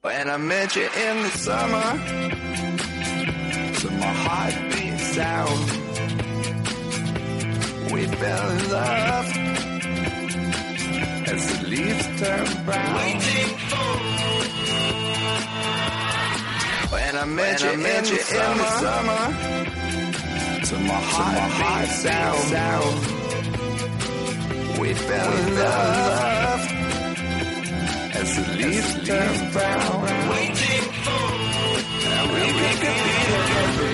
When I met you in the summer, to my heartbeat sound, we fell in love as the leaves turn brown. Waiting for When I met you, I met in, the summer, to my heart heartbeat sound, we fell in love as the leaves turn brown. Waiting for we, could be together,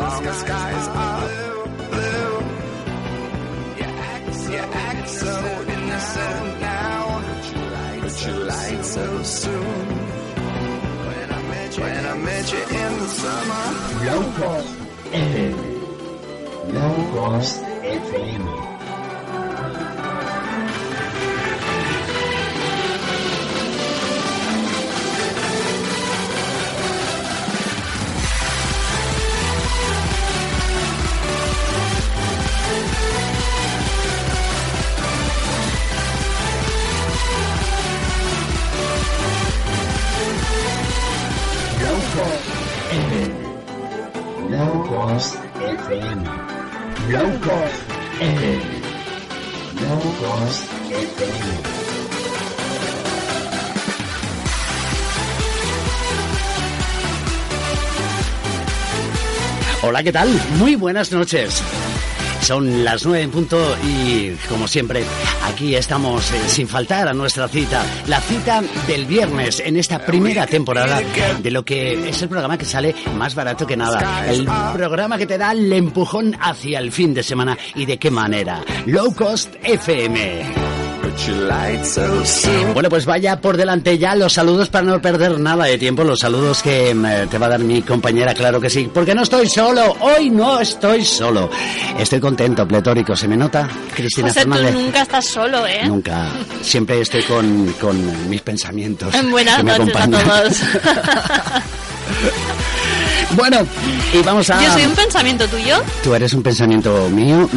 long as skies are blue. You act so, innocent now, but you lied so soon. When I met you, when I met you in the summer. Low cost FM. Low cost FM. Low Cost FM. Low Cost FM. Low Cost FM. Hola, ¿qué tal? Muy buenas noches. Son las nueve en punto y, como siempre, aquí estamos eh, sin faltar a nuestra cita. La cita del viernes en esta primera temporada de lo que es el programa que sale más barato que nada. El programa que te da el empujón hacia el fin de semana y de qué manera. Low Cost FM. Bueno, pues vaya por delante ya los saludos para no perder nada de tiempo, los saludos que mm, te va a dar mi compañera, claro que sí, porque no estoy solo, hoy no estoy solo. Estoy contento, pletórico, ¿se me nota? Cristina José, Fernández. tú nunca estás solo, ¿eh? Nunca, siempre estoy con, con mis pensamientos. Buenas que me noches a acompañan. todos. Bueno, y vamos a... Yo soy un pensamiento tuyo. Tú eres un pensamiento mío mm,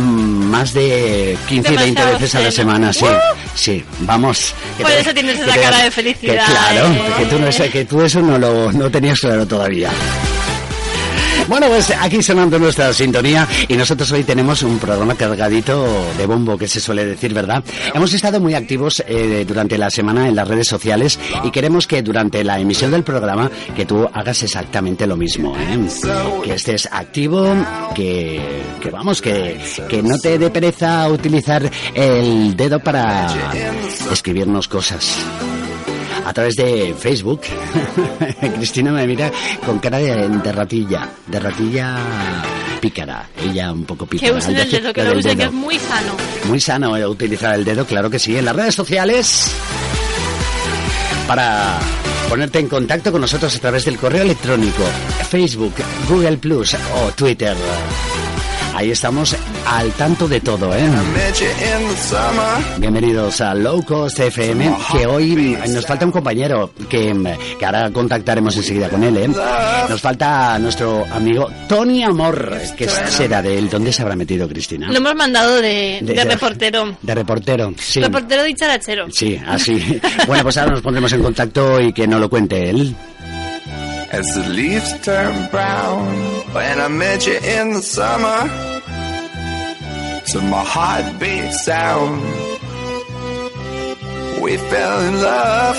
más de 15, 20 Demasiado veces a la semana, sí. ¡Uh! Sí, vamos. Por te- eso tienes esa te- cara de que felicidad, claro, ¿eh? que tú, no, que tú eso no lo no tenías claro todavía. Bueno, pues aquí sonando nuestra sintonía y nosotros hoy tenemos un programa cargadito de bombo, que se suele decir, ¿verdad? Hemos estado muy activos eh, durante la semana en las redes sociales y queremos que durante la emisión del programa que tú hagas exactamente lo mismo, ¿eh? Que estés activo, que, que vamos, que, que no te dé pereza utilizar el dedo para escribirnos cosas a través de Facebook. Cristina me mira con cara de, de ratilla, de ratilla pícara. Ella un poco pícara. Que usen el dedo, que lo usen, que es muy sano. Muy sano eh, utilizar el dedo, claro que sí. En las redes sociales para ponerte en contacto con nosotros a través del correo electrónico, Facebook, Google Plus o Twitter. Ahí estamos al tanto de todo, ¿eh? Bienvenidos a Low Cost FM, que hoy nos falta un compañero que, que ahora contactaremos enseguida con él, ¿eh? Nos falta nuestro amigo Tony Amor, que será de él. ¿Dónde se habrá metido Cristina? Lo hemos mandado de, de, De- reportero. De reportero, sí. Reportero dicharachero. Sí, así. Bueno, pues ahora nos pondremos en contacto y que no lo cuente él. As the leaves turn brown. When I met you in the summer. To my heartbeat sound. We fell in love.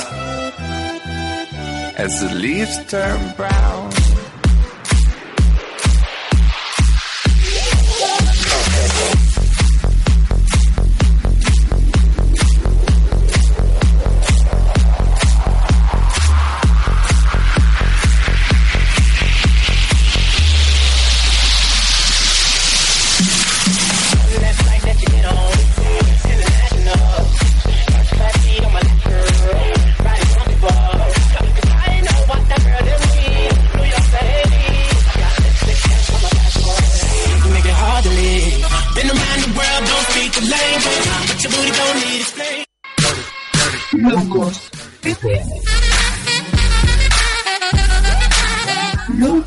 As the leaves turn brown. Low Cost FM. Low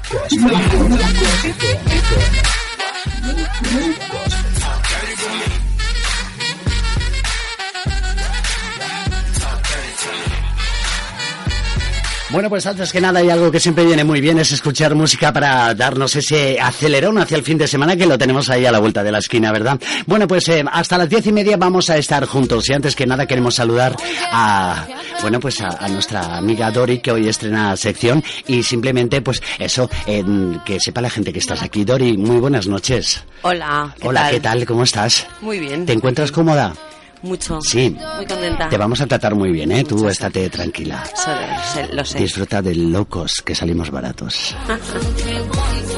Bueno, pues antes que nada hay algo que siempre viene muy bien, es escuchar música para darnos ese acelerón hacia el fin de semana que lo tenemos ahí a la vuelta de la esquina, ¿verdad? Bueno, pues eh, hasta las diez y media vamos a estar juntos y antes que nada queremos saludar a, bueno, pues a, a nuestra amiga Dori que hoy estrena sección y simplemente pues eso, eh, que sepa la gente que estás aquí. Dori, muy buenas noches. Hola, ¿qué Hola, tal? ¿qué tal? ¿Cómo estás? Muy bien. ¿Te encuentras cómoda? Mucho. Sí. Muy contenta. Te vamos a tratar muy bien, ¿eh? Tú estate tranquila. Lo sé, lo sé. Disfruta de locos que salimos baratos.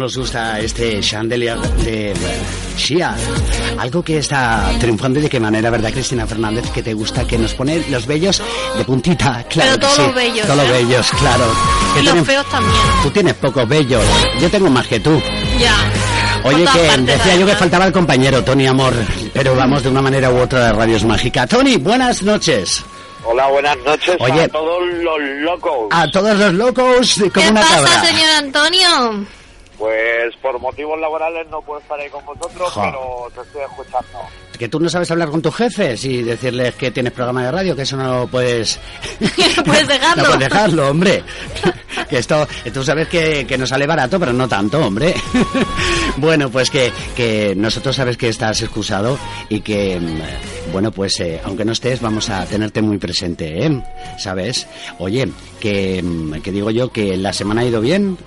¿Cómo nos gusta este chandelier de Shia? Algo que está triunfando y de qué manera, ¿verdad, Cristina Fernández? Que te gusta, que nos pone los bellos de puntita, claro. Pero todos sí. los bellos, Todos los ¿eh? bellos, claro. Y los tienen- feos también. Tú tienes pocos bellos. Yo tengo más que tú. Ya. Oye, que decía yo que faltaba el compañero, Tony Amor. Pero vamos de una manera u otra de Radios Mágica. Tony, buenas noches. Hola, buenas noches Oye. a todos los locos. A todos los locos como ¿Qué una pasa, cabra. señor Antonio? Pues por motivos laborales no puedo estar ahí con vosotros, Jo. pero te estoy escuchando. Que tú no sabes hablar con tus jefes y decirles que tienes programa de radio, que eso no puedes... No puedes dejarlo. no puedes dejarlo, hombre. que esto, tú sabes que, que nos sale barato, pero no tanto, hombre. bueno, pues que, que nosotros sabes que estás excusado y que, mm, bueno, pues eh, aunque no estés, vamos a tenerte muy presente, ¿eh? ¿Sabes? Oye, que, mm, que digo yo que la semana ha ido bien.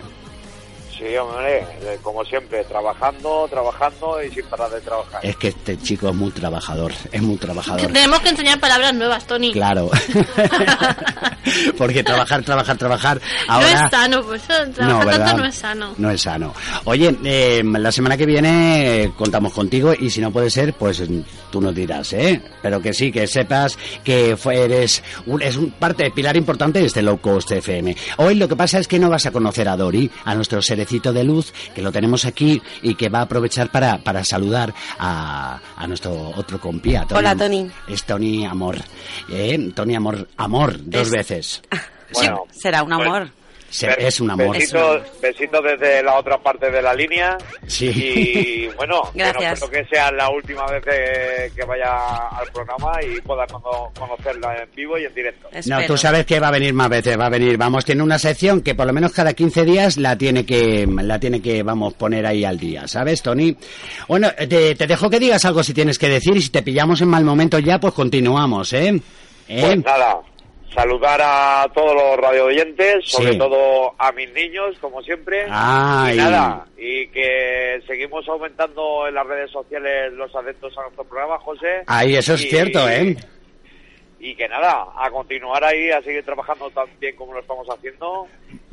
Sí, hombre, como siempre, trabajando, trabajando y sin parar de trabajar. Es que este chico es muy trabajador, es muy trabajador. Tenemos que enseñar palabras nuevas, Tony. Claro. Porque trabajar, trabajar, trabajar. No Ahora es sano, pues eso, No, trabajar ¿verdad? tanto no es sano. No es sano. Oye, eh, la semana que viene eh, contamos contigo y si no puede ser, pues tú nos dirás, ¿eh? Pero que sí, que sepas que fue- eres un, es un parte, pilar importante de este Low Cost FM. Hoy lo que pasa es que no vas a conocer a Dori, a nuestro de luz, que lo tenemos aquí y que va a aprovechar para, para saludar a, a nuestro otro compi, a Hola, Tony. Es Tony Amor. ¿eh? Tony Amor, Amor, dos Es- veces. Bueno, Será un pues, amor. Se- be- es un amor. Besitos, besitos desde la otra parte de la línea. Sí. Y bueno, que no Gracias. espero que sea la última vez que, que vaya al programa y pueda cono- conocerla en vivo y en directo. No, tú sabes que va a venir más veces, va a venir. Vamos, tiene una sección que por lo menos cada 15 días la tiene que, la tiene que, vamos, poner ahí al día, ¿sabes, Tony? Bueno, te, te dejo que digas algo si tienes que decir y si te pillamos en mal momento ya, pues continuamos, ¿eh? ¿Eh? Pues nada, saludar a todos los radio oyentes, sobre Sí. todo a mis niños, como siempre. Ay. Y nada, y que seguimos aumentando en las redes sociales los adeptos a nuestro programa, José. Ahí, eso es Y- cierto, ¿eh? Y que nada, a continuar ahí, a seguir trabajando tan bien como lo estamos haciendo.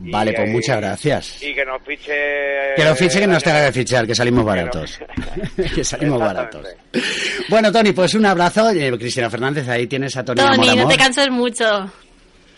Y, Vale, pues eh, muchas gracias. Y que nos fiche... Que lo fiche que nos tenga que fichar, que salimos Que baratos. que salimos baratos. Bueno, Tony, pues un abrazo. Eh, Cristina Fernández, ahí tienes a Tony, Tony, Amor, no te canses mucho.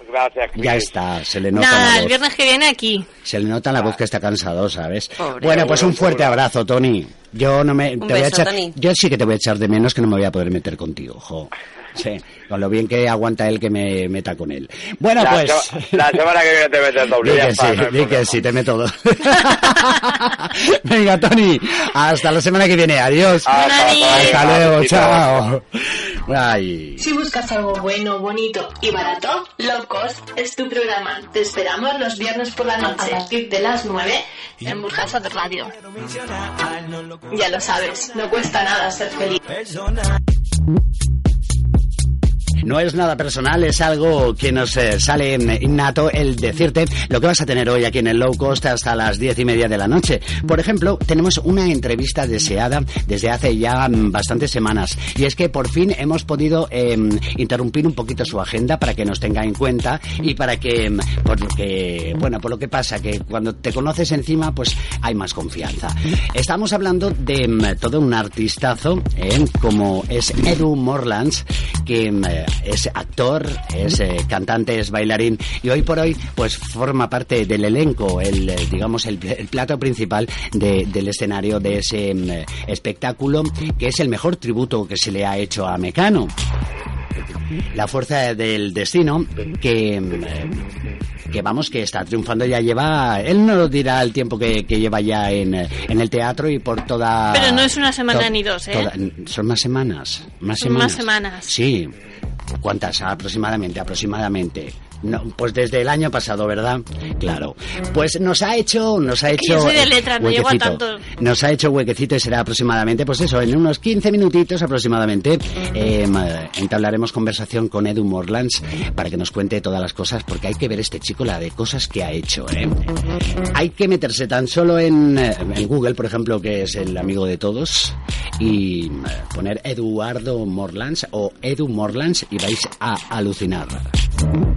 Gracias. Ya está, se le nota Nada, la el voz. viernes que viene aquí. Se le nota en la voz que está cansado, ¿sabes? Pobre. bueno, pues un fuerte seguro. abrazo, Tony. Yo no me Un te voy a beso, echar, Tony. yo sí que te voy a echar de menos que no me voy a poder meter contigo, jo. Sí, con lo bien que aguanta él que me meta con él. Bueno, la, pues... se- la semana que viene te metes el doble. Di ya que sí, no di que sí, te meto dos. Venga, Tony, hasta la semana que viene. Adiós. Hasta, Hasta luego, chao. Ay. Si buscas algo bueno, bonito y barato, Low Cost es tu programa. Te esperamos los viernes por la noche a partir de las 9 en Burjasa de Radio. Ya lo sabes, no cuesta nada ser feliz. No es nada personal, es algo que nos eh, sale innato el decirte lo que vas a tener hoy aquí en el Low Cost hasta las diez y media de la noche. Por ejemplo, tenemos una entrevista deseada desde hace ya bastantes semanas y es que por fin hemos podido eh, interrumpir un poquito su agenda para que nos tenga en cuenta y para que, mm, por lo que, bueno, por lo que pasa que cuando te conoces encima pues hay más confianza. Estamos hablando de mm, todo un artistazo como es Edu Morlands que es actor, es eh, cantante, es bailarín y hoy por hoy pues forma parte del elenco, el eh, digamos el, el plato principal de- del escenario de ese mm, eh, espectáculo que es el mejor tributo que se le ha hecho a Mecano. La fuerza del destino que mm, que vamos, que está triunfando, ya lleva, él no dirá el tiempo que, que lleva ya en, en el teatro y por toda... Pero no es una semana to- ni dos, ¿eh? toda- son más semanas, más Son semanas. más semanas. Sí. ¿Cuántas? Aproximadamente, aproximadamente. No, pues desde el año pasado, ¿verdad? Claro. Pues nos ha hecho, nos ha hecho yo soy de letras, no llego a tanto. Nos ha hecho huequecito y será aproximadamente, pues eso, en unos 15 minutitos aproximadamente, eh, entablaremos conversación con Edu Morlands para que nos cuente todas las cosas, porque hay que ver este chico la de cosas que ha hecho, ¿eh? Hay que meterse tan solo en, eh, en Google, por ejemplo, que es el amigo de todos, y eh, poner Eduardo Morlands o Edu Morlands y vais a alucinar. Don't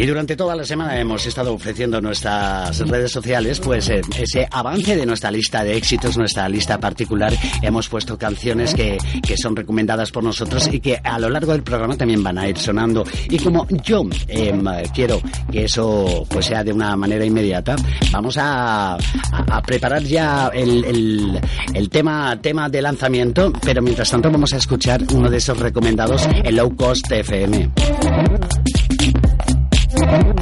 Y durante toda la semana hemos estado ofreciendo en nuestras redes sociales pues eh, ese avance de nuestra lista de éxitos, nuestra lista particular. Hemos puesto canciones que, que son recomendadas por nosotros y que a lo largo del programa también van a ir sonando. Y como yo em, quiero que eso pues sea de una manera inmediata, vamos a, a- a preparar ya el, el- el tema, tema de lanzamiento, pero mientras tanto vamos a escuchar uno de esos recomendados, el Low Cost FM. Bueno,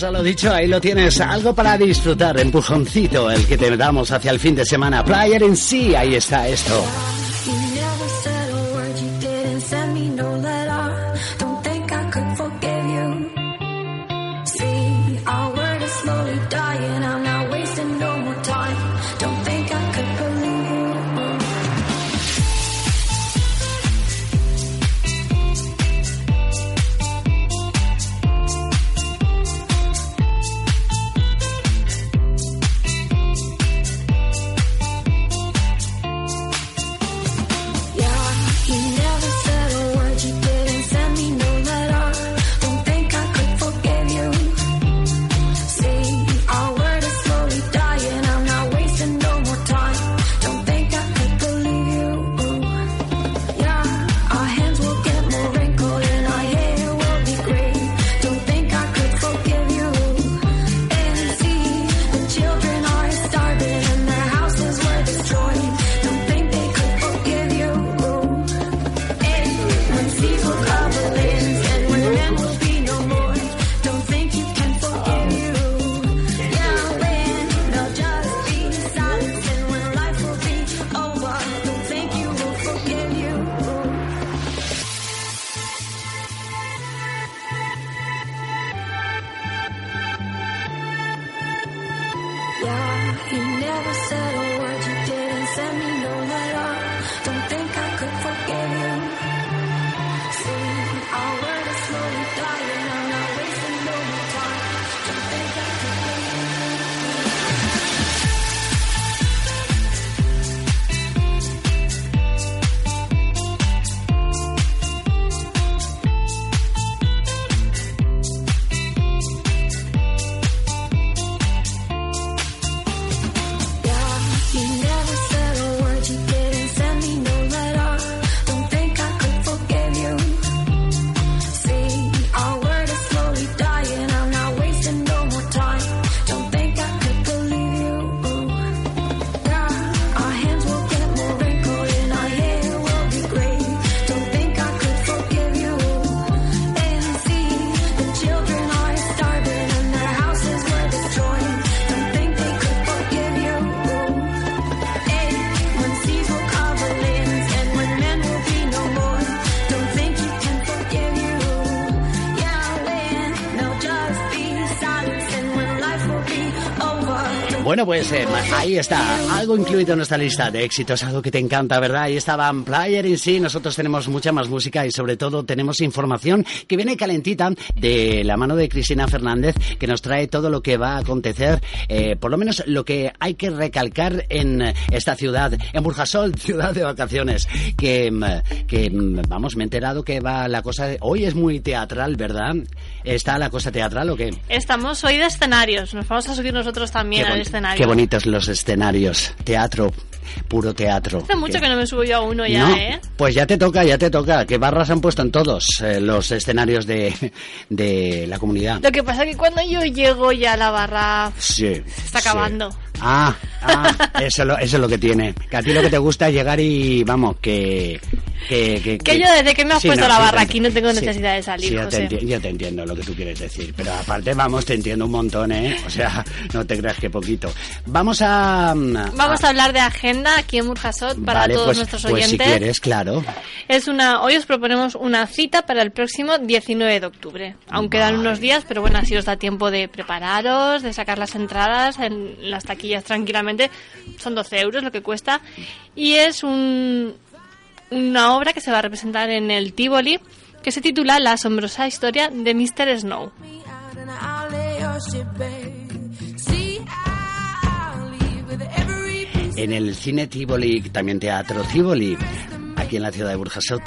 pues lo dicho, ahí lo tienes. Algo para disfrutar, empujoncito, el que te damos hacia el fin de semana. Player en sí, ahí está esto. Pues eh, ahí está, algo incluido en nuestra lista de éxitos, algo que te encanta, ¿verdad? Ahí estaba Player en sí, nosotros tenemos mucha más música y sobre todo tenemos información que viene calentita de la mano de Cristina Fernández, que nos trae todo lo que va a acontecer, eh, por lo menos lo que hay que recalcar en esta ciudad, en Burjasol, ciudad de vacaciones, que, mm, que mm, vamos, me he enterado que va la cosa, de- hoy es muy teatral, ¿verdad? ¿Está la cosa teatral o qué? Estamos hoy de escenarios. Nos vamos a subir nosotros también al escenario. Qué bonitos los escenarios. Teatro, puro teatro. Hace mucho Qué- que no me subo yo a uno ya, No, ¿eh? Pues ya te toca, ya te toca. ¿Qué barras han puesto en todos eh, los escenarios de, de la comunidad? Lo que pasa es que cuando yo llego ya la barra Sí. está sí. Ah, ah, eso, es lo- eso es lo que tiene. Que a ti lo que te gusta es llegar y, vamos, que... Que, que, Que yo desde que me has Sí, puesto no, la barra aquí no tengo sí. necesidad de salir, Sí, yo te, José. yo te entiendo lo que tú quieres decir. Pero aparte, vamos, te entiendo un montón, ¿eh? O sea, no te creas que poquito. Vamos a... mm, Vamos a hablar de agenda aquí en Murjasot para vale, todos pues, nuestros pues si oyentes. quieres, claro. Es una, hoy os proponemos una cita para el próximo 19 de octubre. Aún quedan unos días, pero bueno, así os da tiempo de prepararos, de sacar las entradas en las taquillas tranquilamente. Son 12 euros lo que cuesta. Y es un, una obra que se va a representar en el Tivoli que se titula La asombrosa historia de Mr. Snow. En el cine Tivoli, también teatro Tivoli, aquí en la ciudad de Burjasot,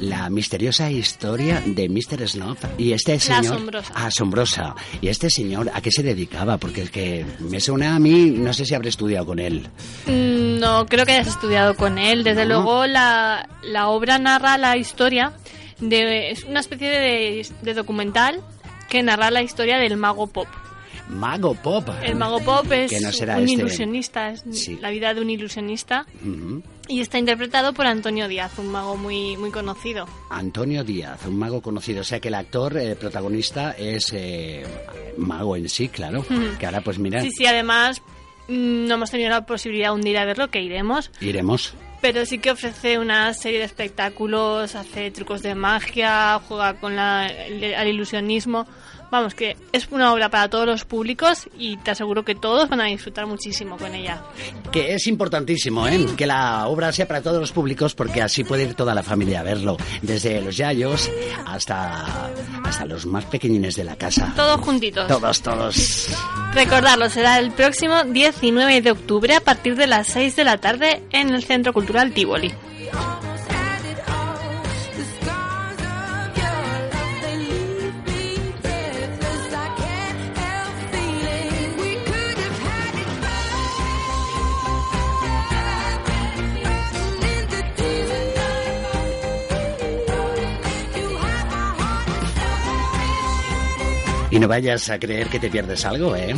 la misteriosa historia de Mr. Snow y este señor... asombrosa. Ah, asombrosa. ¿Y este señor a qué se dedicaba? Porque es que me suena a mí, no sé si habré estudiado con él. Mm, No creo que hayas estudiado con él. Desde No. luego la, la obra narra la historia de es una especie de, de documental que narra la historia del mago pop. Mago Pop. El mago pop es Que no será un este- ilusionista, es Sí. la vida de un ilusionista Ujú. Y está interpretado por Antonio Díaz, un mago muy muy conocido. Antonio Díaz, un mago conocido. O sea que el actor eh, protagonista es eh, mago en sí, claro. Que ahora pues mira, Sí, sí, además mm, no hemos tenido la posibilidad un día de verlo, que iremos, iremos. pero sí que ofrece una serie de espectáculos, hace trucos de magia, juega con la, el, el ilusionismo. Vamos, que es una obra para todos los públicos y te aseguro que todos van a disfrutar muchísimo con ella. Que es importantísimo, ¿eh? Que la obra sea para todos los públicos porque así puede ir toda la familia a verlo. Desde los yayos hasta, hasta los más pequeñines de la casa. Todos juntitos. Todos, todos. Recordarlo, será el próximo 19 de octubre a partir de las 6 de la tarde en el Centro Cultural Tivoli. No vayas a creer que te pierdes algo, ¿eh?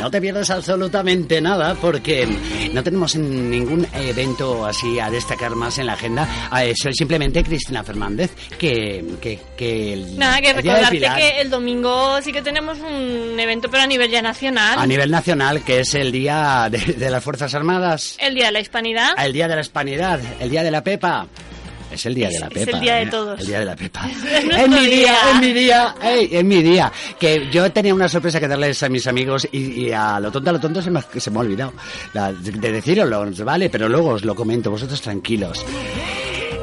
No te pierdas absolutamente nada porque no tenemos ningún evento así a destacar más en la agenda. Eh, Soy simplemente Cristina Fernández, que... que, que el, Nada, que el recordarte que el domingo sí que tenemos un evento, pero a nivel ya nacional. A nivel nacional, que es el Día de, de las Fuerzas Armadas, El Día de la Hispanidad. el Día de la Hispanidad, el Día de la Pepa. Es el día de la Es Pepa. el día de ¿eh? todos. El día de la Pepa. Es Es mi día, día. es mi día, ey, es mi día. Que yo tenía una sorpresa que darles a mis amigos y, y a lo tonto, a lo tonto se me, ha- se me ha olvidado la- de deciroslo, ¿vale? Pero luego os lo comento, vosotros tranquilos.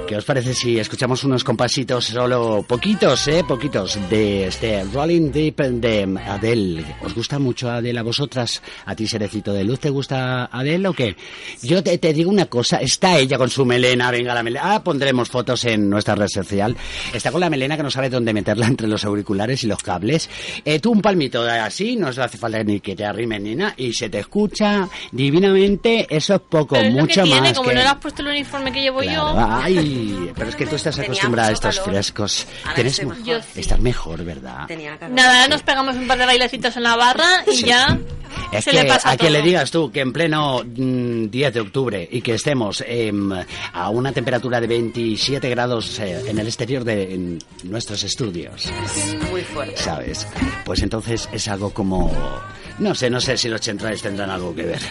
¿Qué os parece si escuchamos unos compasitos solo poquitos, eh? Poquitos de este Rolling Deep de Adele. ¿Os gusta mucho Adele a vosotras? ¿A ti, Cerecito de Luz, te gusta Adele o qué? Yo te, te digo una cosa, está ella con su melena, venga la melena. Ah, pondremos fotos en nuestra red social. Está con la melena que no sabe dónde meterla entre los auriculares y los cables. Eh, tú un palmito así, no hace falta ni que te arrimen ni nada, y se te escucha divinamente. Eso es poco, Pero es lo mucho que tiene, más como que... no le has puesto el uniforme que llevo Claro, yo. Ay, pero es que tú estás acostumbrada a estos calor. frescos. Estoy mu- mejor. Yo sí. Estás mejor, ¿verdad? Tenía calor. Nada, ahora nos pegamos un par de bailecitos en la barra y ya Es se que le pasa a quien todo. le digas tú que en pleno mm, 10 de octubre y que estemos em, a una temperatura de 27 grados eh, en el exterior de en nuestros estudios, Muy fuerte. ¿sabes? Pues entonces es algo como... No sé, no sé si los centrales tendrán algo que ver.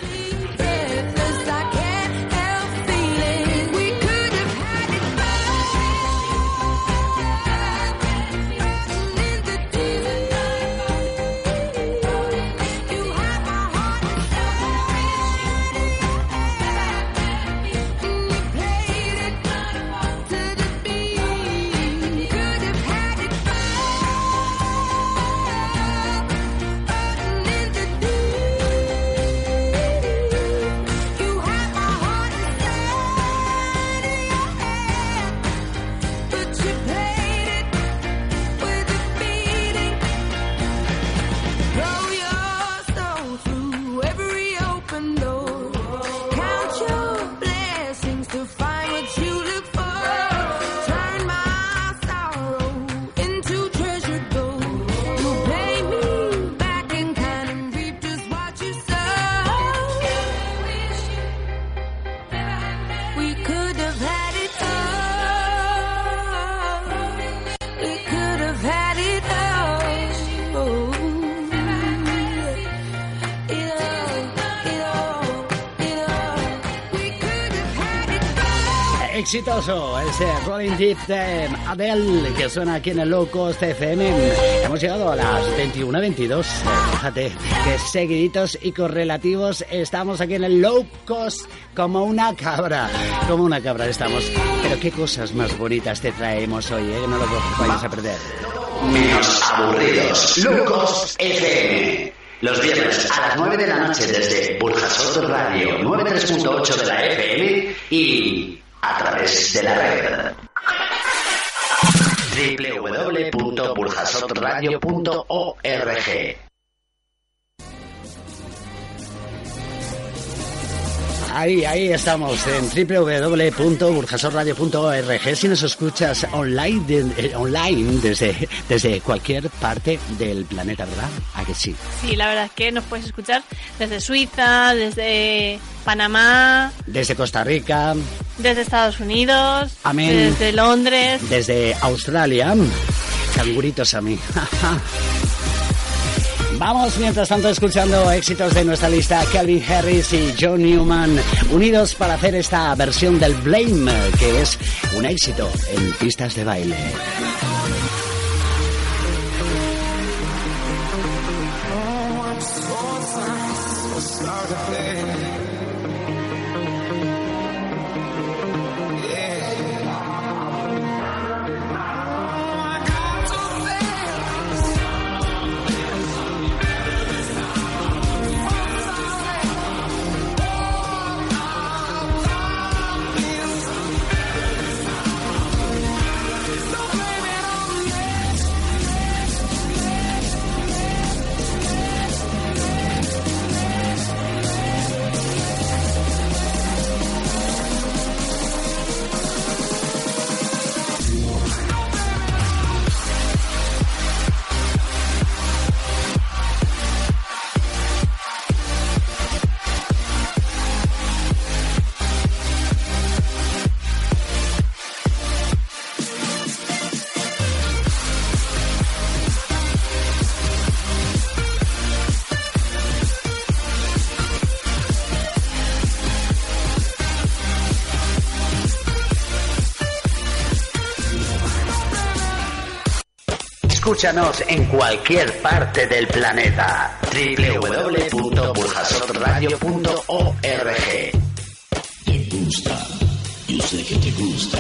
Exitoso ese Rolling Deep de Adele que suena aquí en el Low Cost FM. Hemos llegado a las 21.22. Eh, Fíjate que seguiditos y correlativos estamos aquí en el Low Cost como una cabra. Como una cabra estamos. Pero qué cosas más bonitas te traemos hoy, ¿eh? No lo vayas a perder. Menos aburridos. Locos FM. Los viernes a las 9 de la noche desde Burjasot Radio 93.8 de la FM y a través de la red. www.burjasotradio.org Ahí, ahí estamos en www.burjasorradio.org si nos escuchas online, de- eh, online desde, desde cualquier parte del planeta, ¿verdad? ¿A que sí? Sí, la verdad es que nos puedes escuchar desde Suiza, desde Panamá, Desde Costa Rica, desde Estados Unidos, Amén. desde Londres. desde Australia. Canguritos a mí. Vamos, mientras tanto, escuchando éxitos de nuestra lista, Calvin Harris y John Newman, unidos para hacer esta versión del Blame, que es un éxito en pistas de baile. Escúchanos en cualquier parte del planeta. www.burjasotradio.org Te gusta, yo sé que te gusta.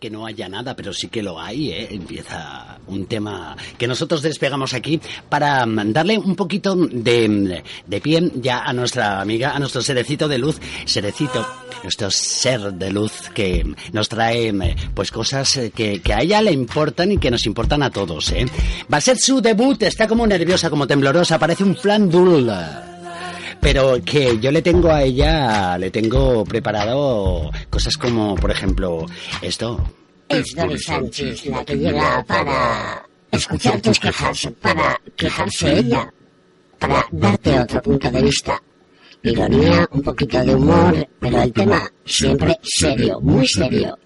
Que no haya nada, pero sí que lo hay, ¿eh? Empieza un tema que nosotros despegamos aquí para darle un poquito de, de pie ya a nuestra amiga, a nuestro serecito de luz, serecito, nuestro ser de luz que nos trae pues cosas que, que a ella le importan y que nos importan a todos, ¿eh? Va a ser su debut, está como nerviosa, como temblorosa, parece un flan dul pero que yo le tengo a ella, le tengo preparado cosas como, por ejemplo, esto. Es Dori Sánchez la que llega para escuchar tus quejas, para quejarse ella, para darte otro punto de vista. Ironía, un poquito de humor, pero el tema siempre serio, muy serio.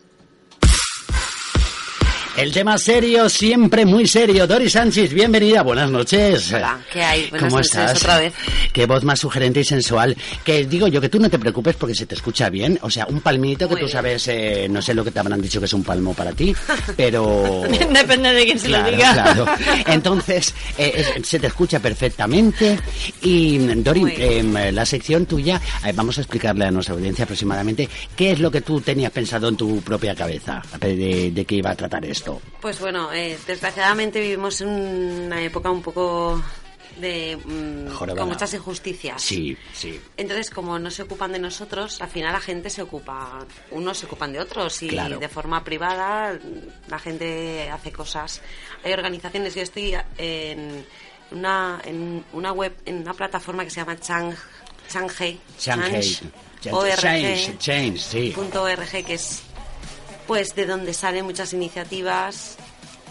El tema serio, siempre muy serio. Dori Sánchez, bienvenida, buenas noches. Hola, ¿qué hay? Buenas ¿Cómo noches, estás? otra vez. Qué voz más sugerente y sensual. Que digo yo que tú no te preocupes porque se te escucha bien. O sea, un palmito que Muy tú bien. sabes, eh, no sé lo que te habrán dicho que es un palmo para ti, pero... Depende de quién se Claro, lo diga. claro. Entonces, eh, es- se te escucha perfectamente. Y, Dori, em, la sección tuya, eh, vamos a explicarle a nuestra audiencia aproximadamente qué es lo que tú tenías pensado en tu propia cabeza de, de qué iba a tratar esto. Pues bueno, eh, desgraciadamente vivimos en una época un poco de mm, con muchas injusticias. Sí, sí. Entonces, como no se ocupan de nosotros, al final la gente se ocupa, unos se ocupan de otros y Claro. de forma privada la gente hace cosas. Hay organizaciones, yo estoy en una, en una web, en una plataforma que se llama Chang, Change, Shanghai. Change, Change, change, sí. .org, que es pues de donde salen muchas iniciativas.